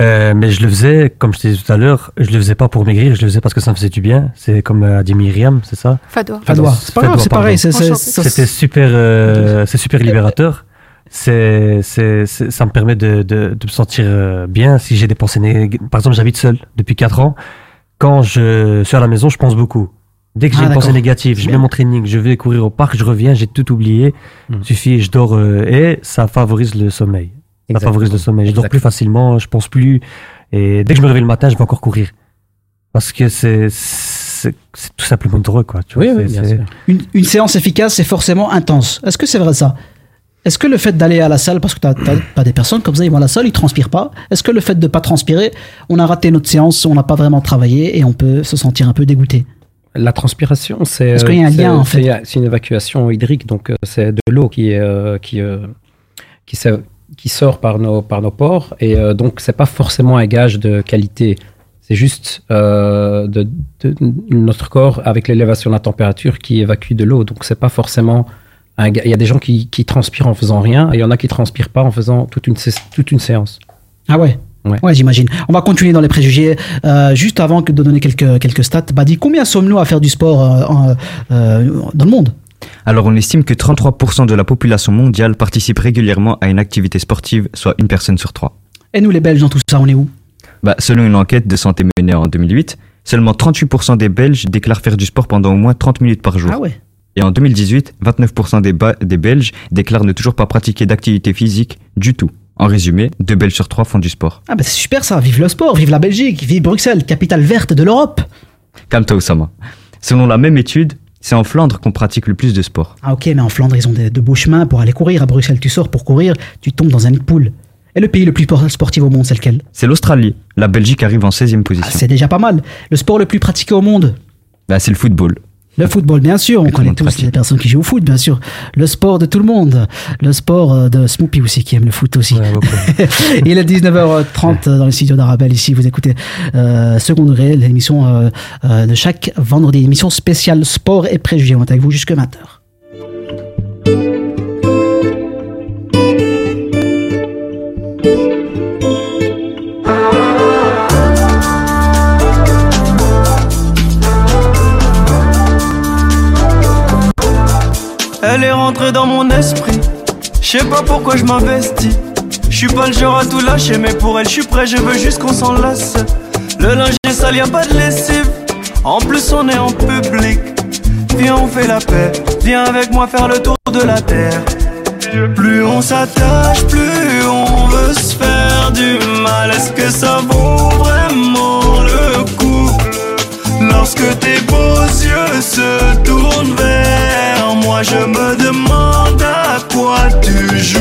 Euh, mais je le faisais, comme je t'ai dit tout à l'heure, je le faisais pas pour maigrir, je le faisais parce que ça me faisait du bien. C'est comme euh, a dit Myriam, c'est ça? Fadoua. Fadoua. C'est pas grave, c'est pareil. c'est- c'est- ça- C'était super, euh, c'est super libérateur. C'est, c'est, c'est- ça me permet de, de, de me sentir euh, bien si j'ai des pensées négatives. Par exemple, j'habite seul depuis 4 ans. Quand je suis à la maison, je pense beaucoup. Dès que Ah, j'ai une pensée négative, je mets mon training, je vais courir au parc, je reviens, j'ai tout oublié. Suffit, je dors euh, et ça favorise le sommeil. Ça Exactement. favorise le sommeil. Je dors plus facilement, je pense plus. Et dès que je me réveille le matin, je vais encore courir. Parce que c'est, c'est, c'est tout simplement drôle, quoi. Tu vois, Oui, oui, c'est- bien c'est- sûr. Une, une séance efficace, c'est forcément intense. Est-ce que c'est vrai ça? Est-ce que le fait d'aller à la salle, parce que tu as, des personnes comme ça, ils vont à la salle, ils transpirent pas. Est-ce que le fait de pas transpirer, on a raté notre séance, on n'a pas vraiment travaillé et on peut se sentir un peu dégoûté? La transpiration, c'est. Est-ce qu'il y a un c'est- lien, en fait C'est une évacuation hydrique, donc euh, c'est de l'eau qui, euh, qui, euh, qui, s'est- qui sort par nos, par nos pores, et euh, donc c'est pas forcément un gage de qualité. C'est juste euh, de, de- notre corps, avec l'élévation de la température, qui évacue de l'eau. Donc c'est pas forcément. Un il y a des gens qui, qui transpirent en faisant rien, et il y en a qui transpirent pas en faisant toute une, toute une séance. Ah ouais? Ouais. j'imagine. On va continuer dans les préjugés. Euh, juste avant que de donner quelques, quelques stats, Badi, combien sommes-nous à faire du sport euh, euh, dans le monde? Alors on estime que 33% de la population mondiale participe régulièrement à une activité sportive, soit une personne sur trois. Et nous, les Belges, dans tout ça, on est où? Bah, selon une enquête de santé menée en 2008, Seulement 38% des Belges déclarent faire du sport pendant au moins 30 minutes par jour. Ah ouais. Et en 2018, 29% des, Belges déclarent ne toujours pas pratiquer d'activité physique du tout. En résumé, deux Belges sur trois font du sport. Ah bah c'est super ça, vive le sport, vive la Belgique, vive Bruxelles, capitale verte de l'Europe. Calme-toi, Oussama. Selon la même étude, c'est en Flandre qu'on pratique le plus de sport. Ah ok, mais en Flandre, ils ont de beaux chemins pour aller courir. À Bruxelles, tu sors pour courir, tu tombes dans un nid de poule. Et le pays le plus sport- sportif au monde, c'est lequel? C'est l'Australie. La Belgique arrive en 16e position. Ah, C'est déjà pas mal. Le sport le plus pratiqué au monde? Bah, c'est le football. Le football, bien sûr, on connaît tous pratique. les personnes qui jouent au foot, bien sûr. Le sport de tout le monde. Le sport euh, de Snoopy aussi, qui aime le foot aussi. Il est 19h30 dans le studio d'Arabelle. Ici, vous écoutez euh, Second Degré, l'émission euh, euh, de chaque vendredi, émission spéciale sport et préjugés. On est avec vous jusque 20h. Elle est rentrée dans mon esprit. Je sais pas pourquoi je m'investis. Je suis pas le genre à tout lâcher, mais pour elle, je suis prêt, je veux juste qu'on s'en lasse. Le linge est sale, y a pas de lessive. En plus, on est en public. Viens, on fait la paix. Viens avec moi faire le tour de la terre. Plus on s'attache, plus on veut se faire du mal. Est-ce que ça vaut vraiment le coup? Lorsque tes beaux yeux se tournent vers moi, je me demande à quoi tu joues.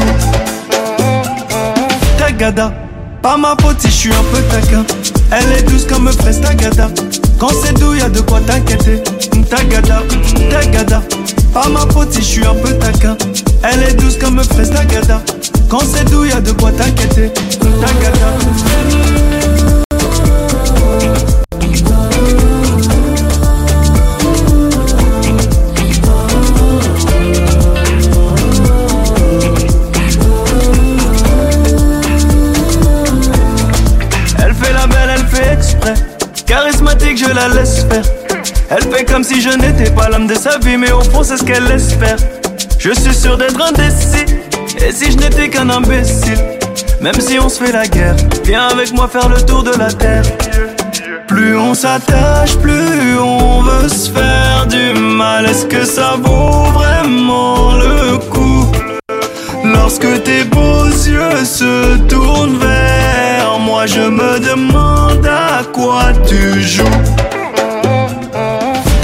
Tagada, pas ma faute je suis un peu taquin. Elle est douce comme fraise Tagada. Quand c'est doux, y'a de quoi t'inquiéter. Tagada, Tagada, pas ma faute je suis un peu taquin. Elle est douce comme fraise Tagada. Quand c'est doux, y'a de quoi t'inquiéter. Tagada. Elle fait comme si je n'étais pas l'homme de sa vie, mais au fond, c'est ce qu'elle espère. Je suis sûr d'être indécis. Et si je n'étais qu'un imbécile, même si on se fait la guerre, viens avec moi faire le tour de la terre. Plus on s'attache, plus on veut se faire du mal. Est-ce que ça vaut vraiment le coup? Lorsque tes beaux yeux se tournent vers moi, je me demande à quoi tu joues.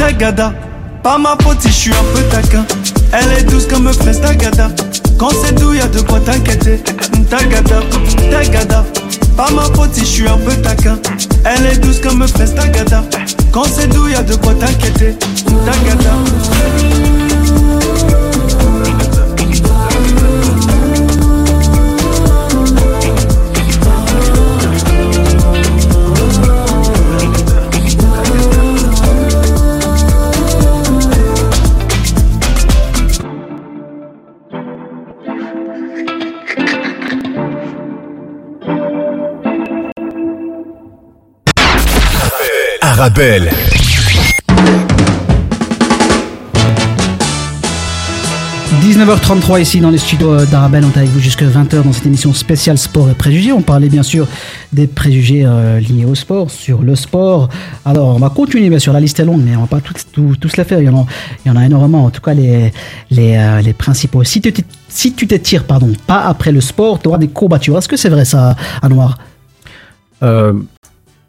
Tagada, pas ma faute si je suis un peu taquin. Elle est douce comme fraise Tagada. Quand c'est doux, y'a de quoi t'inquiéter. Tagada, Tagada, pas ma faute si je suis un peu taquin. Elle est douce comme fraise Tagada. Quand c'est doux, y'a de quoi t'inquiéter. Tagada. Arabelle. – 19h33 ici dans les studios euh, d'Arabelle, on est avec vous jusqu'à 20h dans cette émission spéciale sport et préjugés. On parlait bien sûr des préjugés euh, liés au sport, sur le sport. Alors on va continuer, bien sûr, la liste est longue, mais on va pas tous, tous, tous la faire. Il y, en a, il y en a énormément, en tout cas les, les, euh, les principaux. Si tu si tu t'étires pardon, pas après le sport, tu auras des courbatures. Est-ce que c'est vrai ça, Anouar? Euh,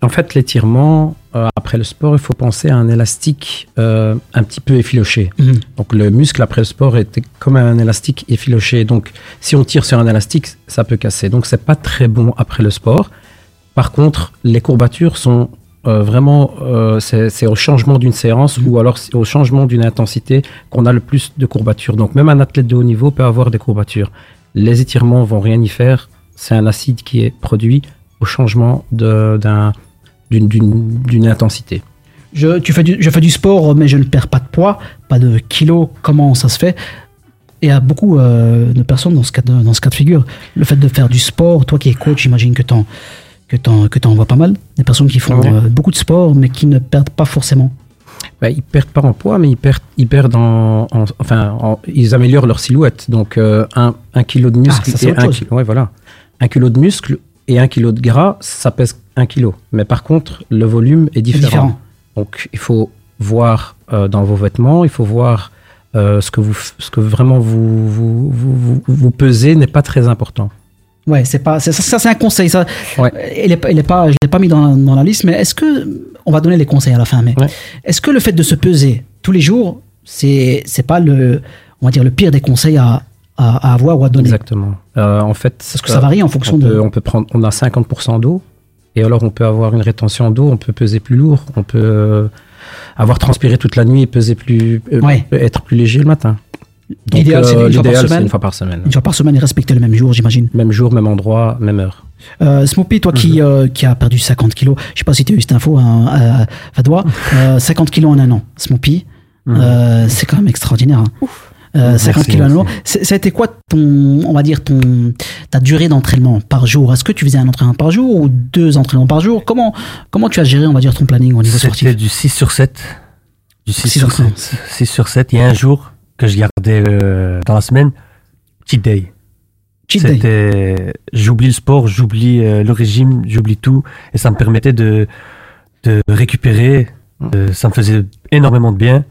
en fait, l'étirement, euh, après le sport, il faut penser à un élastique euh, un petit peu effiloché. Mhm. Donc le muscle après le sport est comme un élastique effiloché. Donc si on tire sur un élastique, ça peut casser. Donc c'est pas très bon après le sport. Par contre, les courbatures sont euh, vraiment, c'est au changement d'une séance ou alors au changement d'une intensité qu'on a le plus de courbatures. Donc même un athlète de haut niveau peut avoir des courbatures. Les étirements vont rien y faire. C'est un acide qui est produit au changement d'un- d'une- intensité. je, tu fais du, je fais du sport, mais je ne perds pas de poids, pas de kilos. Comment ça se fait? Et il y a beaucoup euh, de personnes dans ce, cas de, dans ce cas de figure. Le fait de faire du sport, toi qui es coach, j'imagine que en, t'en- que t'en vois pas mal. Des personnes qui font Ouais. euh, beaucoup de sport, mais qui ne perdent pas forcément. Bah, ils perdent pas en poids, mais ils perdent, ils perdent en, en- enfin, en- ils améliorent leur silhouette. Donc euh, un, un kilo de muscle Ah, ça, c'est et un kilo, ouais, voilà, un kilo de muscle Et un kilo de gras, ça pèse un kilo. Mais par contre, le volume est différent. différent. Donc, il faut voir euh, dans vos vêtements, il faut voir euh, ce, que vous, ce que vraiment vous, vous, vous, vous, vous pesez n'est pas très important. Ouais, c'est pas, ça, ça, c'est un conseil. Ça, Ouais. il est, pas- il est pas, je l'ai pas mis dans, dans la liste, mais est-ce que, on va donner les conseils à la fin, mais Ouais. est-ce que le fait de se peser tous les jours, c'est, c'est pas le, on va dire le pire des conseils à, à, à avoir ou à donner? Exactement. Euh, en fait, Parce que ça varie en fonction on de- on peut prendre, on a 50% d'eau, et alors on peut avoir une rétention d'eau, on peut peser plus lourd, on peut euh, avoir transpiré toute la nuit et peser plus, euh, Ouais. être plus léger le matin. L'idéal, c'est euh, une fois par semaine. une fois par semaine. Une fois par semaine et respecter le même jour, j'imagine. Même jour, même endroit, même heure. Euh, Smoopy, toi Mhm. qui, euh, qui a perdu 50 kilos, je sais pas si tu as eu cette info, hein, euh, Fadois, euh, 50 kilos en un an. Smoopy, euh, c'est quand même extraordinaire. hein. Euh, 50 Merci, kilos en un an. merci. C'est- Ça a été quoi ton, on va dire, ton, ta durée d'entraînement par jour? Est-ce que tu faisais un entraînement par jour ou deux entraînements par jour? Comment, comment tu as géré, on va dire, ton planning au niveau C'était sportif? du 6 sur 7. Du 6, 6 sur sur 7. 6 sur 7. Il y a un jour que je gardais euh, dans la semaine, cheat day. Cheat day. C'était, j'oublie le sport, j'oublie euh, le régime, j'oublie tout, et ça me permettait de, de récupérer. euh, ça me faisait énormément de bien.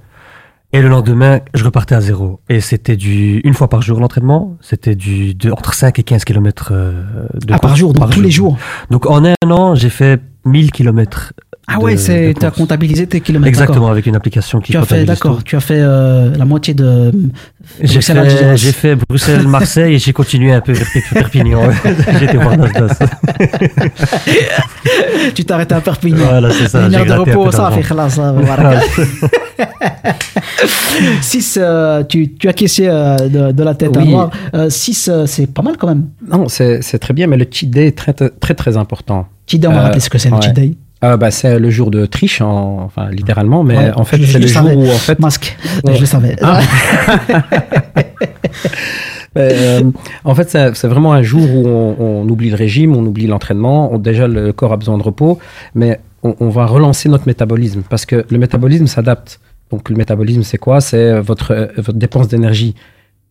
Et le lendemain, je repartais à zéro. Et c'était du une fois par jour l'entraînement. C'était du de, entre 5 et 15 km de Ah, par jour, donc tous les jours Donc en un an, j'ai fait 1000 km. Ah ouais, c'est, tu as comptabilisé tes kilomètres. Exactement, avec une application qui Tu as fait, d'accord, tu as fait euh, la moitié de. J'ai Bruxelles, fait, j'ai fait Bruxelles, Marseille et j'ai continué un peu Perpignan. J'étais voir Nasdaq. tu t'arrêtes à Perpignan. Voilà, c'est ça, Une j'ai heure de repos, ça fait khalas, ça, voilà. 6, tu, tu as caissier euh, de, de la tête à Oui. noir. 6, c'est pas mal quand même. Non, c'est c'est très bien, mais le cheat day est très, très, très, important. Cheat day, on va rappeler ce que c'est, le cheat day. Euh, bah, c'est le jour de triche, en- enfin littéralement, mais Ouais, en fait c'est le jour savais. où en fait Masque, Ouais. je le savais. Ah. Euh, en fait, c'est vraiment un jour où on, on oublie le régime, on oublie l'entraînement. Déjà, le corps a besoin de repos, mais on, on va relancer notre métabolisme parce que le métabolisme s'adapte. Donc, le métabolisme, c'est quoi? C'est votre, euh, votre dépense d'énergie.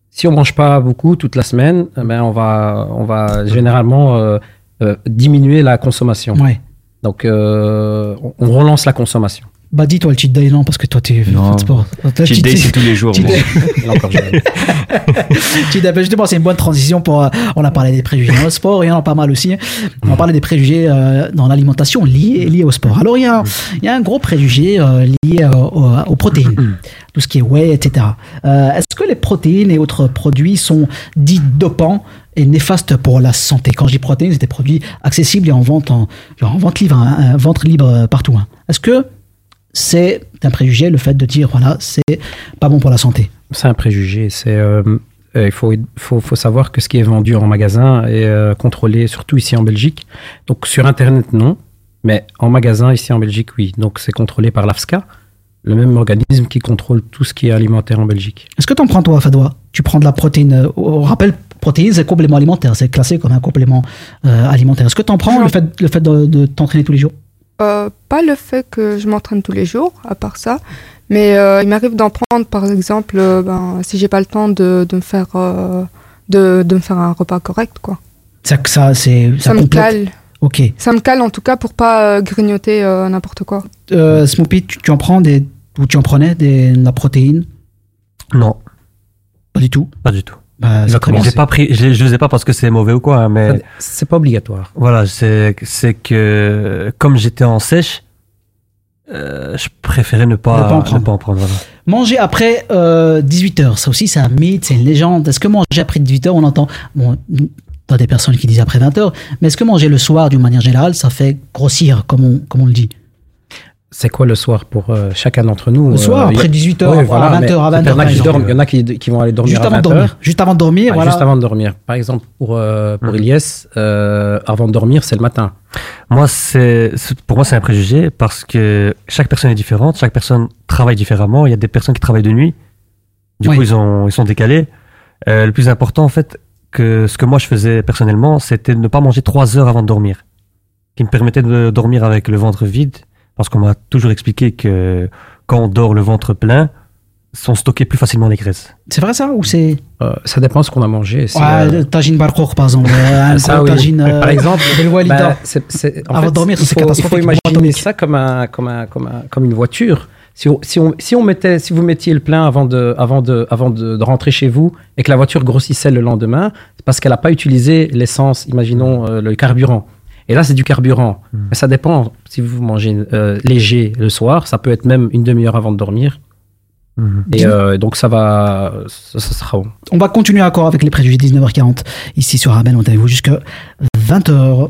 Si on mange pas beaucoup toute la semaine, eh ben on va, on va généralement euh, euh, diminuer la consommation. Ouais. Donc, euh, on- on relance la consommation. Bah dis-toi le cheat day, non, parce que toi Non. pas de sport. Toi, Cheat day, c'est tous les jours, Cheat day. Cheat day, bah, justement, c'est une bonne transition pour. euh, on a parlé des préjugés dans le sport, il y en a pas mal aussi. On va parler des préjugés euh, dans l'alimentation liés, liés au sport. Alors il y a, il y a un gros préjugé euh, lié euh, au- aux protéines, tout ce qui est whey, etc. Est-ce que les protéines et autres produits sont dits dopants et néfastes pour la santé? Quand je dis protéines, c'est des produits accessibles et en vente, en, genre en vente libre, hein, vente libre partout. hein. Est-ce que c'est un préjugé le fait de dire voilà c'est pas bon pour la santé C'est un préjugé. C'est, euh, euh, il faut, faut, faut savoir que ce qui est vendu en magasin est euh, contrôlé, surtout ici en Belgique. Donc sur Internet, non. Mais en magasin, ici en Belgique, oui. Donc c'est contrôlé par l'AFSCA, le même organisme qui contrôle tout ce qui est alimentaire en Belgique. Est-ce que tu en prends toi, Fadois Tu prends de la protéine. On rappelle, protéine, c'est complément alimentaire. C'est classé comme un complément euh, alimentaire. Est-ce que tu en prends le fait, le fait de, de t'entraîner tous les jours? Euh, pas le fait que je m'entraîne tous les jours, à part ça. Mais euh, il m'arrive d'en prendre, par exemple, euh, ben, si j'ai pas le temps de, de me faire euh, de, de me faire un repas correct, quoi. Ça, ça, c'est, Ça, me cale. Ok. Ça me cale en tout cas pour pas euh, grignoter euh, n'importe quoi. Euh, Smoopy, tu, tu en prends des. Ou tu en prenais des, de la protéine? Non. Pas du tout? Pas du tout. Bah, pas pris, je, je le faisais pas parce que c'est mauvais ou quoi, hein, mais. C'est pas obligatoire. Voilà, c'est, que, comme j'étais en sèche, euh, je préférais ne pas, Ne pas en prendre. ne pas en prendre, voilà. Manger après 18h, ça aussi c'est un mythe, c'est une légende. Est-ce que manger après 18h, on entend, bon, t'as des personnes qui disent après 20h, mais est-ce que manger le soir d'une manière générale, ça fait grossir, comme on, comme on le dit? C'est quoi le soir pour euh, chacun d'entre nous Le soir, Euh, après 18 heures, Ouais, à voilà, 20 mais heures, à 20 Il y en heures, a qui exemple. dorment, il y en a qui, qui vont aller dormir Juste à avant 20 de dormir. heures. Juste avant de dormir, Ah, voilà. Juste avant de dormir. Par exemple, pour, euh, pour Ilyes, euh, avant de dormir, c'est le matin. Moi, c'est, pour moi, c'est un préjugé parce que chaque personne est différente, chaque personne travaille différemment. Il y a des personnes qui travaillent de nuit. Du Oui. coup, ils, ont, ils sont décalés. Euh, le plus important, en fait, que ce que moi je faisais personnellement, c'était de ne pas manger trois heures avant de dormir. Qui me permettait de dormir avec le ventre vide. Parce qu'on m'a toujours expliqué que quand on dort le ventre plein, sont stockées plus facilement les graisses. C'est vrai ça ou c'est Euh, ça dépend ce qu'on a mangé. C'est, Ouais, euh, tagine barkour, par exemple. euh, Un ça, gros oui. tagine. euh, Par exemple, bah, c'est- c'est- en Avant fait, de dormir, c'est faut, il catastrophique. faut imaginer atomique. ça comme, un, comme, un, comme, un, comme une voiture. Si on, si, on, si, on mettait, si vous mettiez le plein avant, de, avant, de, avant de, de rentrer chez vous et que la voiture grossissait le lendemain, c'est parce qu'elle n'a pas utilisé l'essence, imaginons euh, le carburant. Et là, c'est du carburant. Mais ça dépend. Si vous mangez euh, léger le soir, ça peut être même une demi-heure avant de dormir. Et euh, donc, ça va. Ça, ça sera bon. On va continuer encore avec les préjugés 19h40 ici sur Arabelle. On est avec vous jusqu'à 20h.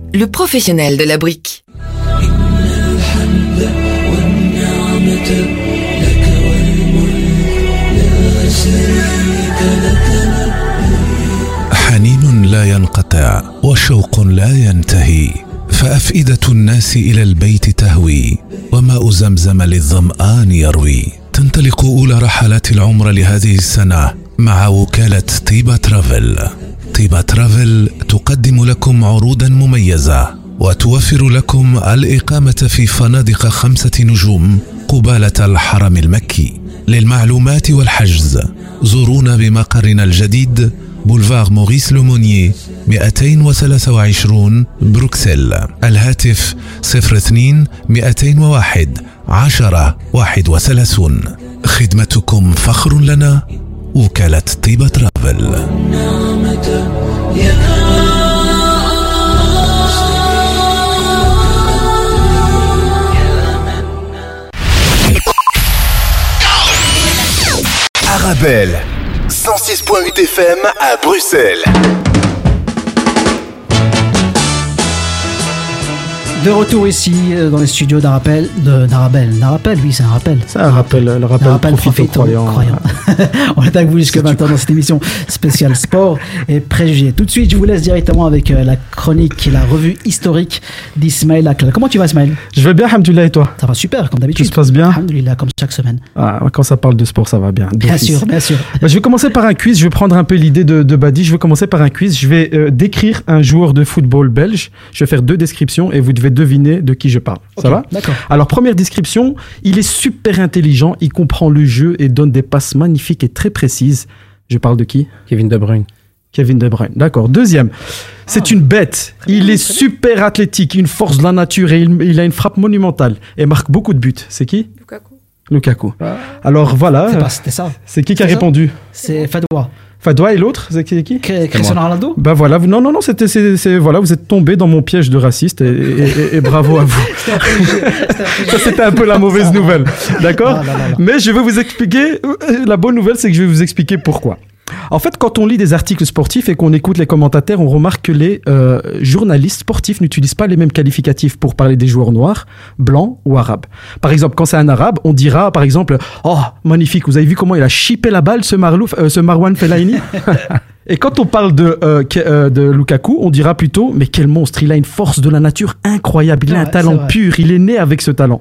le professionnel de la brique. حنين لا ينقطع وشوق لا ينتهي فأفئدة الناس إلى البيت تهوي وماء زمزم للظمآن يروي تنطلق أولى رحلات العمر لهذه السنة مع وكالة طيبة ترافل طيبه ترافل تقدم لكم عروضا مميزة وتوفر لكم الإقامة في فنادق خمسة نجوم قبالة الحرم المكي. للمعلومات والحجز زورونا بمقرنا الجديد بولفار موريس لومونيي 223 بروكسل. الهاتف 02 201 10 31 خدمتكم فخر لنا وكالة طيبة ترافل Arabelle, 106.8 FM à Bruxelles. De retour ici euh, dans les studios d'Arabelle. de- D'Arabelle. D'Arabelle, oui, c'est un rappel. C'est un rappel, le rappel rappel profite croyants. On est avec vous jusqu'à 20h dans cette émission spéciale sport et préjugés. Tout de suite, je vous laisse directement avec euh, la chronique et la revue historique d'Ismaël Akla. Comment tu vas, Ismaël Je vais bien, Hamdullah, et toi? Ça va super, comme d'habitude. Tout se passe bien? Alhamdoulilah, comme chaque semaine. Ah, quand ça parle de sport, ça va bien. Bien sûr, bien sûr. Bah, je vais commencer par un quiz. Je vais prendre un peu l'idée de, de Badi. Je vais commencer par un quiz. Je vais euh, décrire un joueur de football belge. Je vais faire deux descriptions et vous devez deviner de qui je parle. Ça va d'accord. Alors, première description. Il est super intelligent. Il comprend le jeu et donne des passes magnifiques et très précises. Je parle de qui Kevin De Bruyne. Kevin De Bruyne. D'accord. Deuxième. C'est Ah. une bête. Il est super athlétique, une force de la nature et il, il a une frappe monumentale et marque beaucoup de buts. C'est qui Lukaku. Lukaku. Alors voilà. C'est pas- C'était ça. C'est qui qui a répondu C'est Fadoua. Fadoua et l'autre, c'est qui, qui Cristiano Ronaldo Bah voilà, vous- non, non, non, c'était, c'est, c'est- voilà, vous êtes tombé dans mon piège de raciste et, et- et- et bravo à vous. Ça, c'était un peu la mauvaise nouvelle, d'accord. Mais je vais vous expliquer, euh, la bonne nouvelle, c'est que je vais vous expliquer pourquoi. En fait, quand on lit des articles sportifs et qu'on écoute les commentateurs, on remarque que les euh, journalistes sportifs n'utilisent pas les mêmes qualificatifs pour parler des joueurs noirs, blancs ou arabes. Par exemple, quand c'est un arabe, on dira par exemple Oh, magnifique, vous avez vu comment il a chippé la balle, ce, Marlouf, euh, ce Marwan Fellaini? Et quand on parle de, euh, de Lukaku, on dira plutôt Mais quel monstre, il a une force de la nature incroyable, il a un talent pur, il est né avec ce talent.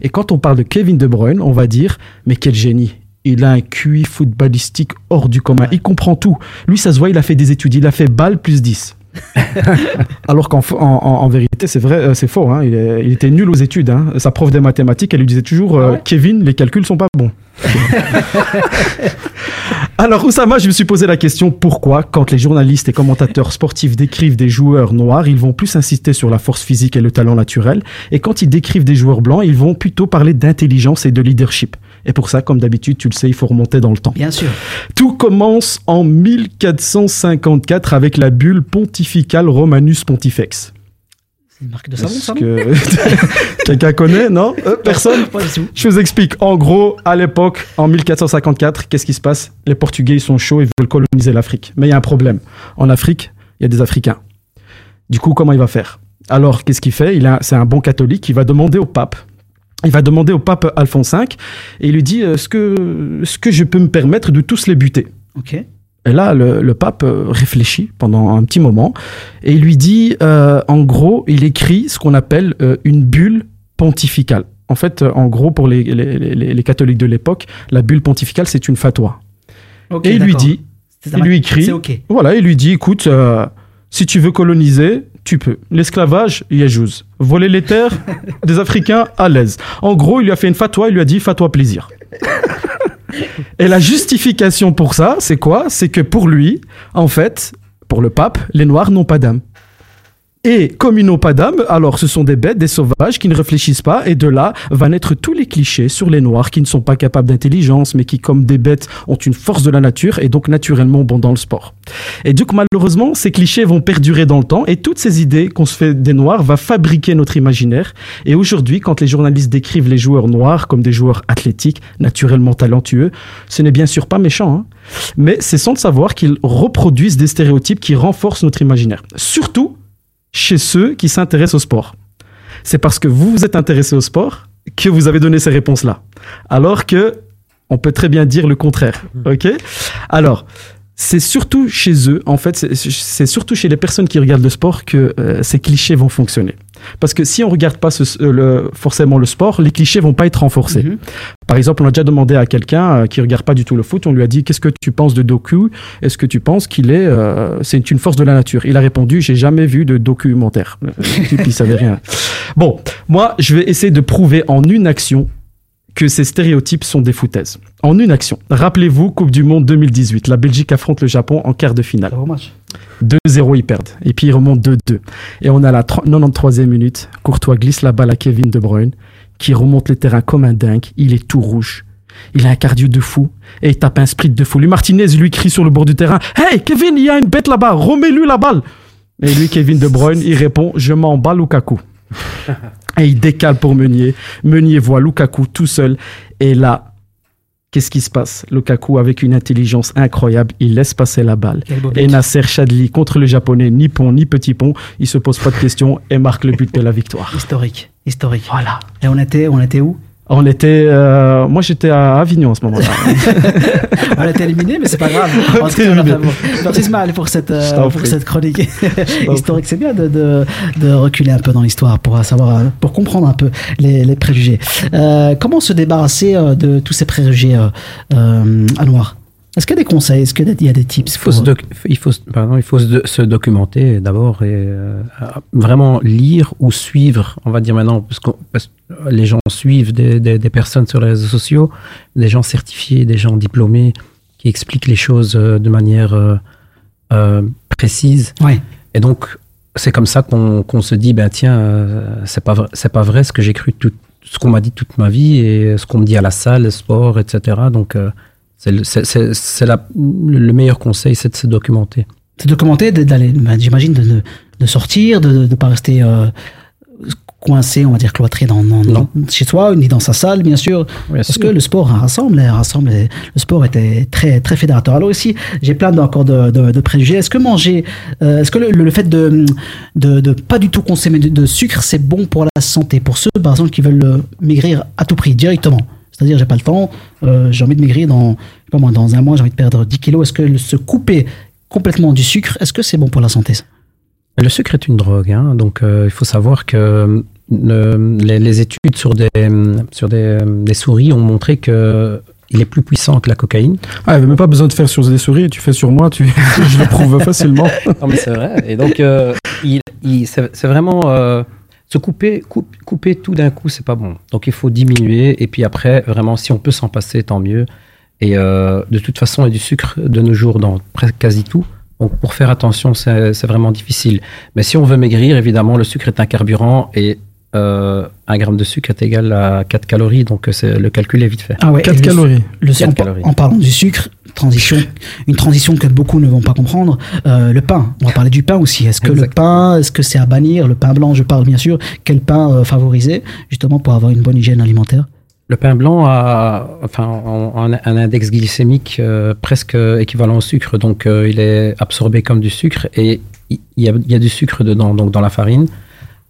Et quand on parle de Kevin De Bruyne, on va dire Mais quel génie il a un QI footballistique hors du commun. Il comprend tout. Lui, ça se voit, il a fait des études. Il a fait balle plus 10. Alors qu'en en, en- en vérité, c'est vrai, euh, c'est faux. hein. Il, était nul aux études. hein. Sa prof des mathématiques, elle lui disait toujours euh, Kevin, les calculs sont pas bons. Alors, Oussama, je me suis posé la question pourquoi, quand les journalistes et commentateurs sportifs décrivent des joueurs noirs, ils vont plus insister sur la force physique et le talent naturel, et quand ils décrivent des joueurs blancs, ils vont plutôt parler d'intelligence et de leadership? Et pour ça, comme d'habitude, tu le sais, il faut remonter dans le temps. Bien sûr. Tout commence en 1454 avec la bulle pontificale Romanus Pontifex. C'est une marque de savon, ça que quelqu'un connaît Non Euh, Personne. Je vous explique. En gros, à l'époque, en 1454, qu'est-ce qui se passe Les Portugais, ils sont chauds, ils veulent coloniser l'Afrique. Mais il y a un problème. En Afrique, il y a des Africains. Du coup, comment il va faire? Alors, qu'est-ce qu'il fait? C'est un bon catholique. Il va demander au pape. Il va demander au pape Alphonse V et il lui dit euh, Est-ce que, est-ce que je peux me permettre de tous les buter Ok. Et là, le, le pape euh, réfléchit pendant un petit moment et il lui dit, euh, en gros, il écrit ce qu'on appelle euh, une bulle pontificale. En fait, en gros, pour les, les- les- les catholiques de l'époque, la bulle pontificale, c'est une fatwa. Et il lui dit, il lui écrit, voilà, il lui dit, écoute, euh, si tu veux coloniser, tu peux. L'esclavage, yajouz. Voler les terres des Africains, à l'aise. En gros, il lui a fait une fatwa, il lui a dit, fatwa plaisir. Et la justification pour ça, c'est quoi? C'est que pour lui, en fait, pour le pape, les Noirs n'ont pas d'âme. Et comme ils n'ont pas d'âme, alors ce sont des bêtes, des sauvages qui ne réfléchissent pas, et de là va naître tous les clichés sur les Noirs qui ne sont pas capables d'intelligence, mais qui, comme des bêtes, ont une force de la nature et donc naturellement bons dans le sport. Et donc malheureusement, ces clichés vont perdurer dans le temps, et toutes ces idées qu'on se fait des Noirs va fabriquer notre imaginaire. Et aujourd'hui, quand les journalistes décrivent les joueurs noirs comme des joueurs athlétiques, naturellement talentueux, ce n'est bien sûr pas méchant, hein, mais c'est sans le savoir qu'ils reproduisent des stéréotypes qui renforcent notre imaginaire. Surtout chez ceux qui s'intéressent au sport. C'est parce que vous vous êtes intéressé au sport que vous avez donné ces réponses-là. Alors que on peut très bien dire le contraire. OK? Alors, c'est surtout chez eux, en fait, c'est- c'est surtout chez les personnes qui regardent le sport que euh, ces clichés vont fonctionner. Parce que si on regarde pas ce- le- forcément le sport, les clichés vont pas être renforcés. Par exemple, on a déjà demandé à quelqu'un euh, qui regarde pas du tout le foot, on lui a dit qu'est-ce que tu penses de Doku Est-ce que tu penses qu'il est, euh, c'est une force de la nature? Il a répondu j'ai jamais vu de documentaire. Il savait rien. Bon, moi, je vais essayer de prouver en une action que ces stéréotypes sont des foutaises. En une action. Rappelez-vous, Coupe du Monde 2018, la Belgique affronte le Japon en quart de finale. 2-0, ils perdent. Et puis ils remontent 2-2. Et on a la 30 93e minute. Courtois glisse la balle à Kevin De Bruyne, qui remonte les terrains comme un dingue. Il est tout rouge. Il a un cardio de fou et il tape un sprint de fou. Lui, Martinez lui crie sur le bord du terrain Hey, Kevin, il y a une bête là-bas, remets-lui la balle. Et lui, Kevin De Bruyne, il répond Je m'en bats Lukaku. Et il décale pour Meunier. Meunier voit Lukaku tout seul. Et là, qu'est-ce qui se passe? Lukaku, avec une intelligence incroyable, il laisse passer la balle. Et Nasser Chadli contre le japonais, ni pont ni petit pont, il se pose pas de questions et marque le but de la victoire. Historique, historique. Voilà. Et on était, on était où? On était, euh, moi j'étais à Avignon à ce moment-là. On a été éliminé, mais c'est pas grave. En tout cas. Merci Ismaël pour cette, euh, pour cette chronique historique. C'est bien de, de, de reculer un peu dans l'histoire pour savoir, euh, pour comprendre un peu les, les préjugés. Euh, comment se débarrasser euh, de tous ces préjugés euh, euh, à noir? Est-ce qu'il y a des conseils? Est-ce qu'il y a des tips Il faut, se, doc- il faut, se- pardon, il faut se, do- se documenter d'abord et euh, vraiment lire ou suivre, on va dire maintenant, parce que, parce que les gens suivent des, des- des personnes sur les réseaux sociaux, des gens certifiés, des gens diplômés qui expliquent les choses euh, de manière euh, euh, précise. Ouais. Et donc, c'est comme ça qu'on se dit, ben tiens, c'est pas c'est pas vrai ce que j'ai cru tout, ce qu'on m'a dit toute ma vie et ce qu'on me dit à la salle, le sport, etc. Donc, c'est le- meilleur conseil, c'est de se documenter. Se documenter, d'aller, ben, j'imagine, de, de, de sortir, de ne pas rester euh, coincé, on va dire cloîtré dans, dans- dans- chez soi, ni dans sa salle, bien sûr. parce sûr. que le sport rassemble, hein, rassemble. Le sport était très très fédérateur. Alors ici, j'ai plein encore de, de, de préjugés. Est-ce que manger, euh, est-ce que le, le fait de, de de pas du tout consommer de, de sucre, c'est bon pour la santé? Pour ceux, par exemple, qui veulent euh, maigrir à tout prix, directement. C'est-à-dire, j'ai pas le temps, euh, j'ai envie de maigrir dans, moi, dans un mois, j'ai envie de perdre 10 kilos. Est-ce que se couper complètement du sucre, est-ce que c'est bon pour la santé ça? Le sucre est une drogue, hein, donc euh, il faut savoir que euh, le- les, les études sur des, sur des, des souris ont montré que il est plus puissant que la cocaïne. Ah, il n'y avait même pas besoin de faire sur des souris, tu fais sur moi, tu... je le prouve facilement. Non, mais c'est vrai. Et donc, euh, il, il- c'est c'est vraiment euh, se couper, coup- couper tout d'un coup, c'est pas bon. Donc, il faut diminuer. Et puis après, vraiment, si on peut s'en passer, tant mieux. Et euh, de toute façon, il y a du sucre de nos jours dans presque quasi tout. Donc, pour faire attention, c'est vraiment difficile. Mais si on veut maigrir, évidemment, le sucre est un carburant et euh, un gramme de sucre est égal à 4 calories. Donc, c'est- le calcul est vite fait. Ah ouais, et le- Le, Quatre en, calories. en parlant du sucre, transition, une transition que beaucoup ne vont pas comprendre. euh, le pain, on va parler du pain aussi. Est-ce que le pain, est-ce que c'est à bannir Le pain blanc, je parle bien sûr. Quel pain euh, favoriser, justement pour avoir une bonne hygiène alimentaire? Le pain blanc a enfin, un, un index glycémique euh, presque équivalent au sucre, donc euh, il est absorbé comme du sucre et il il y a, il y a du sucre dedans, donc dans la farine.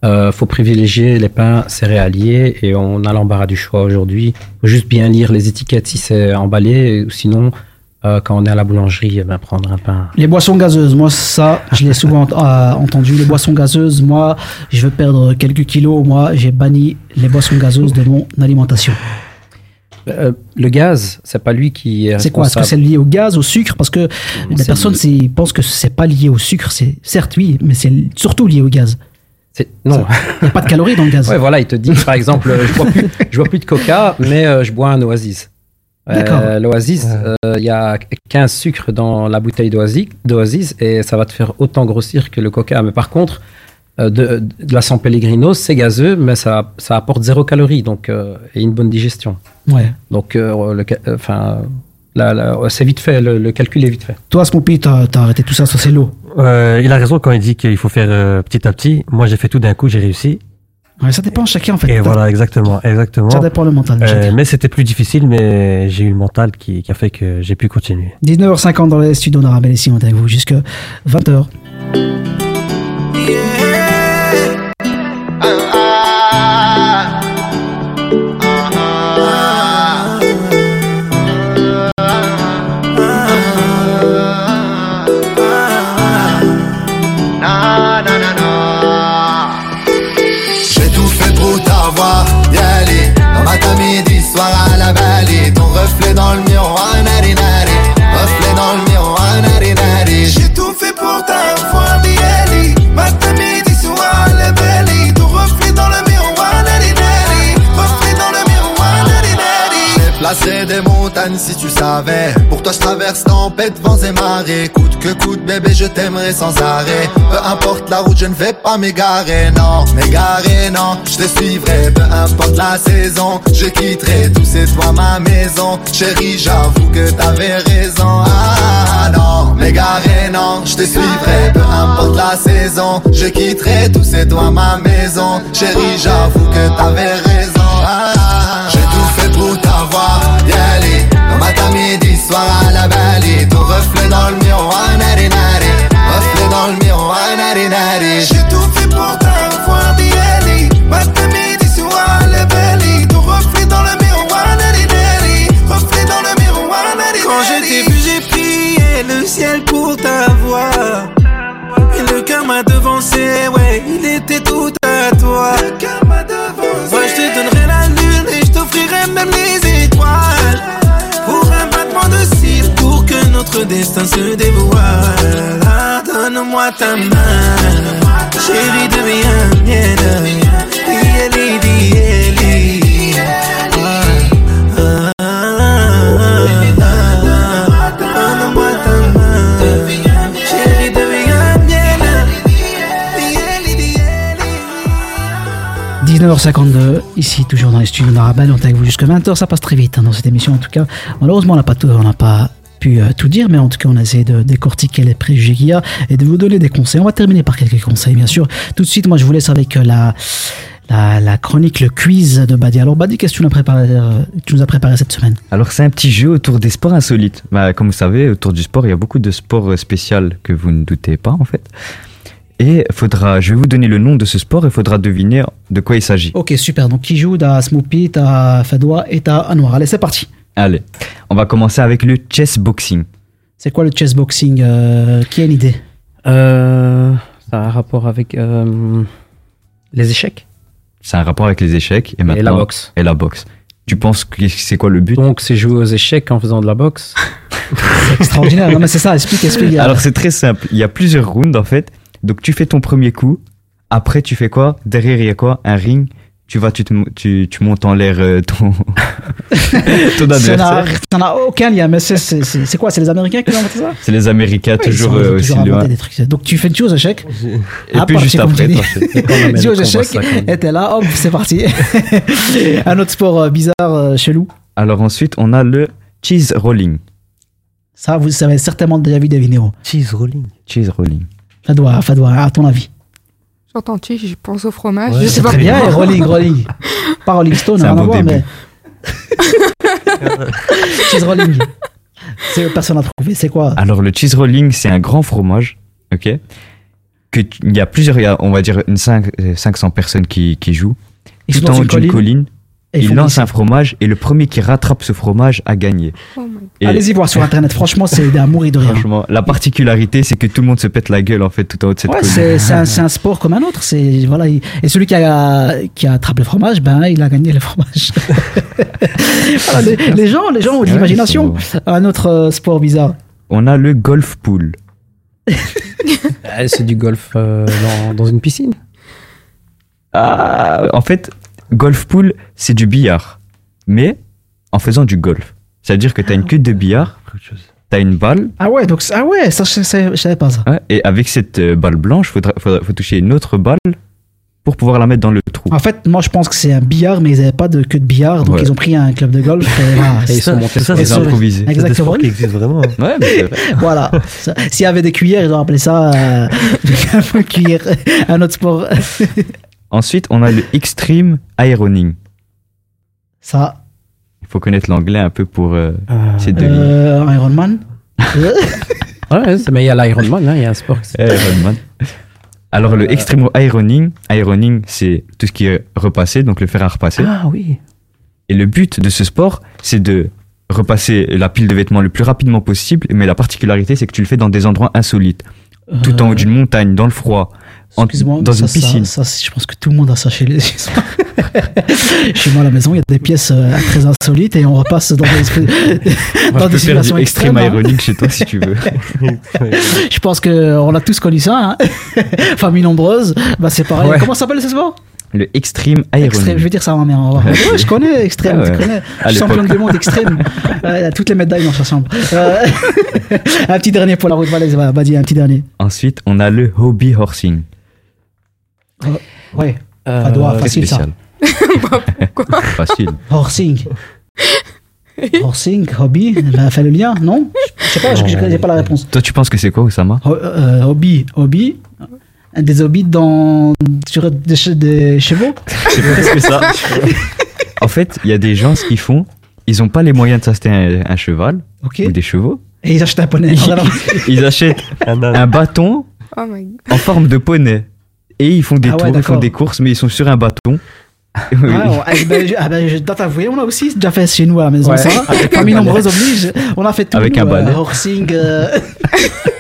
Il faut privilégier les pains céréaliers et on a l'embarras du choix aujourd'hui. faut juste bien lire les étiquettes si c'est emballé, ou sinon Euh, quand on est à la boulangerie, eh ben, prendre un pain. Les boissons gazeuses, moi ça, je l'ai souvent euh, entendu. Les boissons gazeuses, moi, je veux perdre quelques kilos. Moi, j'ai banni les boissons gazeuses de mon alimentation. Euh, le gaz, c'est pas lui qui est C'est quoi? Est-ce que c'est lié au gaz, au sucre? Parce que les personnes pensent que c'est pas lié au sucre. C'est certes oui, mais c'est surtout lié au gaz. Non. Il n'y a pas de calories dans le gaz. Ouais, voilà, il te dit, par exemple, je bois plus, je bois plus de coca, mais euh, je bois un Oasis. Euh, D'accord. L'Oasis, euh, il y a 15 sucres dans la bouteille d'Oasis, d'Oasis et ça va te faire autant grossir que le coca. Mais par contre, euh, de, de la San Pellegrino, c'est gazeux, mais ça, ça apporte zéro calorie donc, euh, et une bonne digestion. Ouais. Donc, euh, le euh, enfin, là, là, c'est vite fait, le, le calcul est vite fait. Toi, Smoopy, t'as as arrêté tout ça, ça c'est l'eau. Euh, il a raison quand il dit qu'il faut faire euh, petit à petit. Moi, j'ai fait tout d'un coup, j'ai réussi. Ouais, ça dépend de chacun en fait. Et voilà, exactement, exactement. Ça dépend le mental Euh, mais c'était plus difficile, mais j'ai eu le mental qui, qui a fait que j'ai pu continuer. 19h50 dans les studios d'Arabelle ici, on est avec vous jusqu'à 20h. J'ai Des montagnes si tu savais. Pour toi je traverse tempête, vents et marées. Coûte que coûte bébé je t'aimerai sans arrêt. Peu importe la route je ne vais pas m'égarer Non, m'égarer non, je te suivrai Peu importe la saison, je quitterai Tout c'est toi ma maison. Chérie j'avoue que t'avais raison. Ah non, m'égarer non, je te suivrai Peu importe la saison, je quitterai Tout c'est toi ma maison. Chérie j'avoue que t'avais raison. Ah, pour t'avoir, y aller. Dans matin, midi, soir à la Ton reflet dans le miroir, nari nari Reflet dans le miroir, nari nari J'ai tout fait pour t'avoir, y aller. Matin, midi, soir à la vallée Ton reflet dans le miroir, nari nari Reflet dans le miroir, nari Quand je t'ai vu, j'ai prié le ciel pour t'avoir. Et le cœur m'a devancé, ouais, il était tout à toi. Destin se dévoile. Ah, Donne-moi ta main, chérie, deviens mienne. Dieli, dieli. Ah, ah, ah, Donne-moi ta main, chérie, deviens mienne. Dieli, dieli. 19h52, ici toujours dans les studios d'Arabelle, on est avec vous jusqu'à 20h, ça passe très vite hein, dans cette émission en tout cas. Malheureusement on n'a pas, tout- on n'a pas pu euh, tout dire, mais en tout cas on a essayé de décortiquer les préjugés qu'il y a et de vous donner des conseils. On va terminer par quelques conseils bien sûr. Tout de suite moi je vous laisse avec euh, la, la, la chronique, le quiz de Badi. Alors Badi, qu'est-ce que tu nous as préparé, euh, tu nous as préparé cette semaine? Alors c'est un petit jeu autour des sports insolites. Bah, comme vous savez, autour du sport, il y a beaucoup de sports spéciaux que vous ne doutez pas en fait. Et faudra, je vais vous donner le nom de ce sport et il faudra deviner de quoi il s'agit. Ok super, donc qui joue T'as Smoopy, t'as Fadoua et t'as Anwar. Allez c'est parti. Allez, on va commencer avec le chess boxing. C'est quoi le chess boxing euh, Qui a une idée Euh, ça a un rapport avec euh, les échecs C'est un rapport avec les échecs et maintenant la boxe. Et la boxe. Tu penses que c'est quoi le but? Donc, c'est jouer aux échecs en faisant de la boxe Extraordinaire, non mais c'est ça, explique, explique. a- Alors c'est très simple. Il y a plusieurs rounds en fait. Donc tu fais ton premier coup. Après tu fais quoi? Derrière il y a quoi? Un ring. Tu vas, tu, te, tu, tu montes en l'air euh, ton, ton Ça n'a- adversaire. ça n'a aucun lien, mais c'est- c'est c'est- c'est quoi C'est les Américains qui ont inventé ça? C'est les Américains Ouais, toujours sont- euh, aussi toujours inventé loin. des trucs. Donc tu fais joues aux échecs. Et puis juste après, tu aux échecs, et t'es là, hop, c'est parti. Un autre sport euh, bizarre, euh, chelou. Alors ensuite on a le cheese rolling. Ça, vous avez certainement déjà vu des vidéos. Cheese rolling. Cheese rolling. Fadoua, Fadoua, à ton avis J'entends tu, je pense au fromage. Ouais, je c'est sais pas très bien, rolling, rolling. Pas Rolling Stone, rien à voir, début. mais. Cheese rolling. C'est personne n'a trouvé, c'est quoi? Alors le cheese rolling c'est un grand fromage. Ok? Que il y a plusieurs, il y a, on va dire une cinq- euh, 500 personnes qui, qui jouent. Tout en haut une d'une colline? colline. Et il lance un fromage et le premier qui rattrape ce fromage a gagné. Et- Allez-y voir sur internet. Franchement, c'est à mourir de rire. Franchement, la particularité, c'est que tout le monde se pète la gueule en fait tout en haut de cette Ouais, colline. c'est un, sport comme un autre. C'est voilà. il- Et celui qui a qui attrape le fromage, ben il a gagné le fromage. Voilà, les, les gens, les gens ont de l'imagination. Un autre euh, sport bizarre. On a le golf pool. Eh, C'est du golf euh, dans, dans une piscine. Ah, en fait, golf pool, c'est du billard, mais en faisant du golf. C'est-à-dire que tu as une queue de billard, tu as une balle, Ah ouais, donc ah ouais, ça je, sais- je savais pas ça. ouais, et avec cette euh, balle blanche, il faut toucher une autre balle pour pouvoir la mettre dans le trou. En fait, moi je pense que c'est un billard, mais ils n'avaient pas de queue de billard, donc Ouais. ils ont pris un club de golf. Et, voilà. Et ils sont montés improvisés. C'est des Exactement. qui existent vraiment. Ouais, mais c'est vrai. voilà. Ça- S'il y avait des cuillères, ils auraient appelé ça euh, un cuillère, un autre sport. Ensuite, on a le extreme ironing. ça, Il faut connaître l'anglais un peu pour euh, ces deux lignes. euh, Iron Man. Ouais, mais il y a l'Ironman, hein, il y a un sport. Ironman. Alors, le extreme ironing, ironing, c'est tout ce qui est repassé, donc le fer à repasser. Ah oui. Et le but de ce sport, c'est de repasser la pile de vêtements le plus rapidement possible, mais la particularité, c'est que tu le fais dans des endroits insolites. Tout en haut d'une montagne, dans le froid, Excuse-moi, dans ça, une piscine. Ça, je pense que tout le monde a ça chez les. chez moi à la maison, il y a des pièces euh, très insolites et on repasse dans des, Moi, dans situations extrêmes. hein. ironique chez toi si tu veux. Je pense qu'on a tous connu ça. Hein. Famille nombreuse, bah, c'est pareil. Ouais. Comment ça s'appelle ce sport Le extreme ironing. Extrême, je vais dire ça à ma mère. Ouais, je connais extrême, Ah ouais. connais. Je suis champion du monde extrême. Euh, Il y a toutes les médailles dans sa chambre. Euh, un petit dernier pour la route va, vas-y, un petit dernier. Ensuite, on a le hobby horsing. Ouais, Euh, Très facile ça. spécial. Facile. Horsing. Horsing, hobby, ben, fais le lien, non? Je sais pas, je je connais pas la réponse. Toi, tu penses que c'est quoi, Osama Ho- euh, hobby, hobby, des hobbies dans sur des, che- des chevaux. C'est presque ça. en fait, il y a des gens, ce qu'ils font, ils n'ont pas les moyens de s'acheter un, un cheval Ok. ou des chevaux. Et ils achètent un poney. Ils achètent un bâton Oh my god. en forme de poney. Et ils font des Ah ouais, tours, ils font des courses, mais ils sont sur un bâton. Oui. Ah, ah, ben, je, ah, ben, je dois t'avouer, on a aussi déjà fait chez nous à la maison Ouais. ça. Avec Famille nombreuse oblige. On a fait tout. Avec nous, un euh, horsing, euh,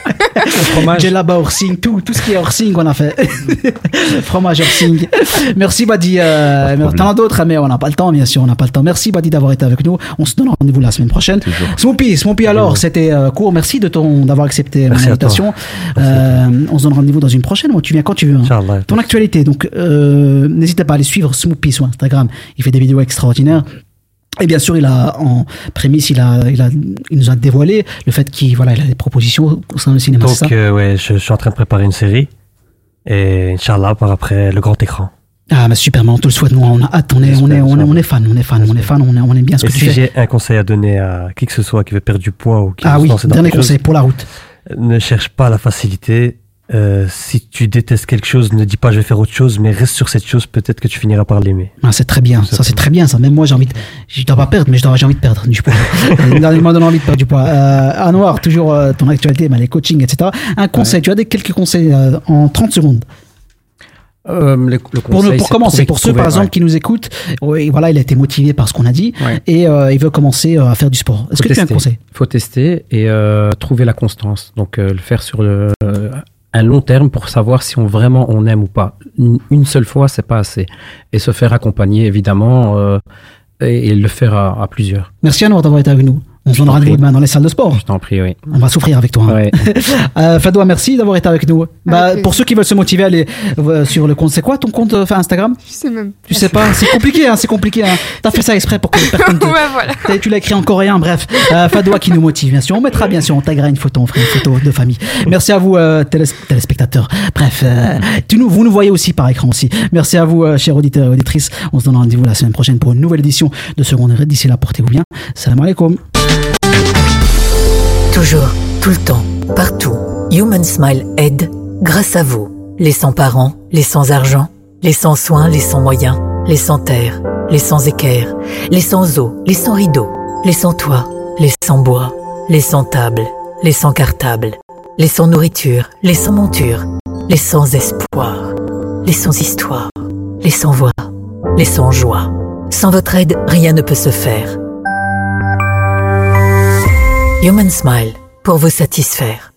Djellaba horsing, tout, tout ce qui est horsing, on a fait. Fromage horsing. Merci Badi. Euh, T'en as d'autres, mais on n'a pas le temps, bien sûr, on n'a pas le temps. Merci Badi d'avoir été avec nous. On se donne rendez-vous la semaine prochaine. Smoopy, Smoopy alors, c'était euh, court. Merci de ton d'avoir accepté mon invitation. Euh, on se donne rendez-vous dans une prochaine. Moi, tu viens quand tu veux. hein. Ton actualité, donc euh, n'hésitez pas à aller suivre Smoopy sur Instagram. Il fait des vidéos extraordinaires. Et bien sûr, il a en prémisse, il a, il a, il nous a dévoilé le fait qu'il voilà, il a des propositions concernant le cinéma. Donc, euh, ouais, je, je suis en train de préparer une série. Et Inch'Allah, par après, le grand écran. Ah, mais super, mais on te le souhaite, nous, on a hâte, on est, on est, on est, on est fan, on est fan, on est fan, on, est, on aime bien ce que tu si fais. j'ai un conseil à donner à qui que ce soit qui veut perdre du poids ou qui Ah veut oui, dernier conseil pour la route. Ne cherche pas la facilité. Euh, si tu détestes quelque chose, ne dis pas je vais faire autre chose, mais reste sur cette chose, peut-être que tu finiras par l'aimer. Ah, c'est très bien, ça c'est très bien, ça. Même moi, j'ai envie de, je dois pas perdre, mais j'ai envie de perdre du poids. Il m'a donné envie de perdre du poids. Euh, Anouar, toujours euh, ton actualité, mais les coachings, etc. Un conseil, tu as des quelques conseils euh, en 30 secondes? Euh, le, le Pour, nous- commencer, trouver- pour ceux trouver- par exemple ouais. qui nous écoutent, oui, voilà, il a été motivé par ce qu'on a dit Ouais. et euh, il veut commencer euh, à faire du sport. Est-ce que tu as un conseil? Faut tester et euh, trouver la constance. Donc euh, le faire sur le, euh, un long terme pour savoir si on vraiment on aime ou pas. Une, seule fois, c'est pas assez. Et se faire accompagner évidemment euh, et, le faire à, à plusieurs. Merci Anouar d'avoir été avec nous. On se donne t'en rendez-vous prie. demain dans les salles de sport. Je t'en prie, oui. On va souffrir avec toi. hein. Ouais. Euh, Fadoua, merci d'avoir été avec nous. Bah, pour ceux qui veulent se motiver, allez euh, sur le compte. C'est quoi ton compte euh, Instagram? Je sais même. Tu sais pas, c'est compliqué, hein, c'est compliqué. Hein. T'as fait ça exprès pour que personne te... Ouais, voilà. Tu l'as écrit en coréen, bref. Euh, Fadoua qui nous motive, bien sûr. On mettra bien sûr, on taguera une photo, on fera une photo de famille. Merci à vous, euh, télés- téléspectateurs. Bref, euh, tu nous, vous nous voyez aussi par écran aussi. Merci à vous, euh, chers auditeurs et auditrices. On se donne rendez-vous la semaine prochaine pour une nouvelle édition de Seconde Heure. D'ici là, portez-vous bien. Salam alaikum. Toujours, tout le temps, partout. Human Smile aide grâce à vous. Les sans-parents, les sans-argent, les sans-soins, les sans-moyens, les sans-terre, les sans-équerre, les sans-eau, les sans-rideaux, les sans-toit, les sans-bois, les sans-table, les sans-cartable, les sans-nourriture, les sans-monture, les sans-espoir, les sans-histoire, les sans-voix, les sans-joie, Sans votre aide, rien ne peut se faire. Human Smile, pour vous satisfaire.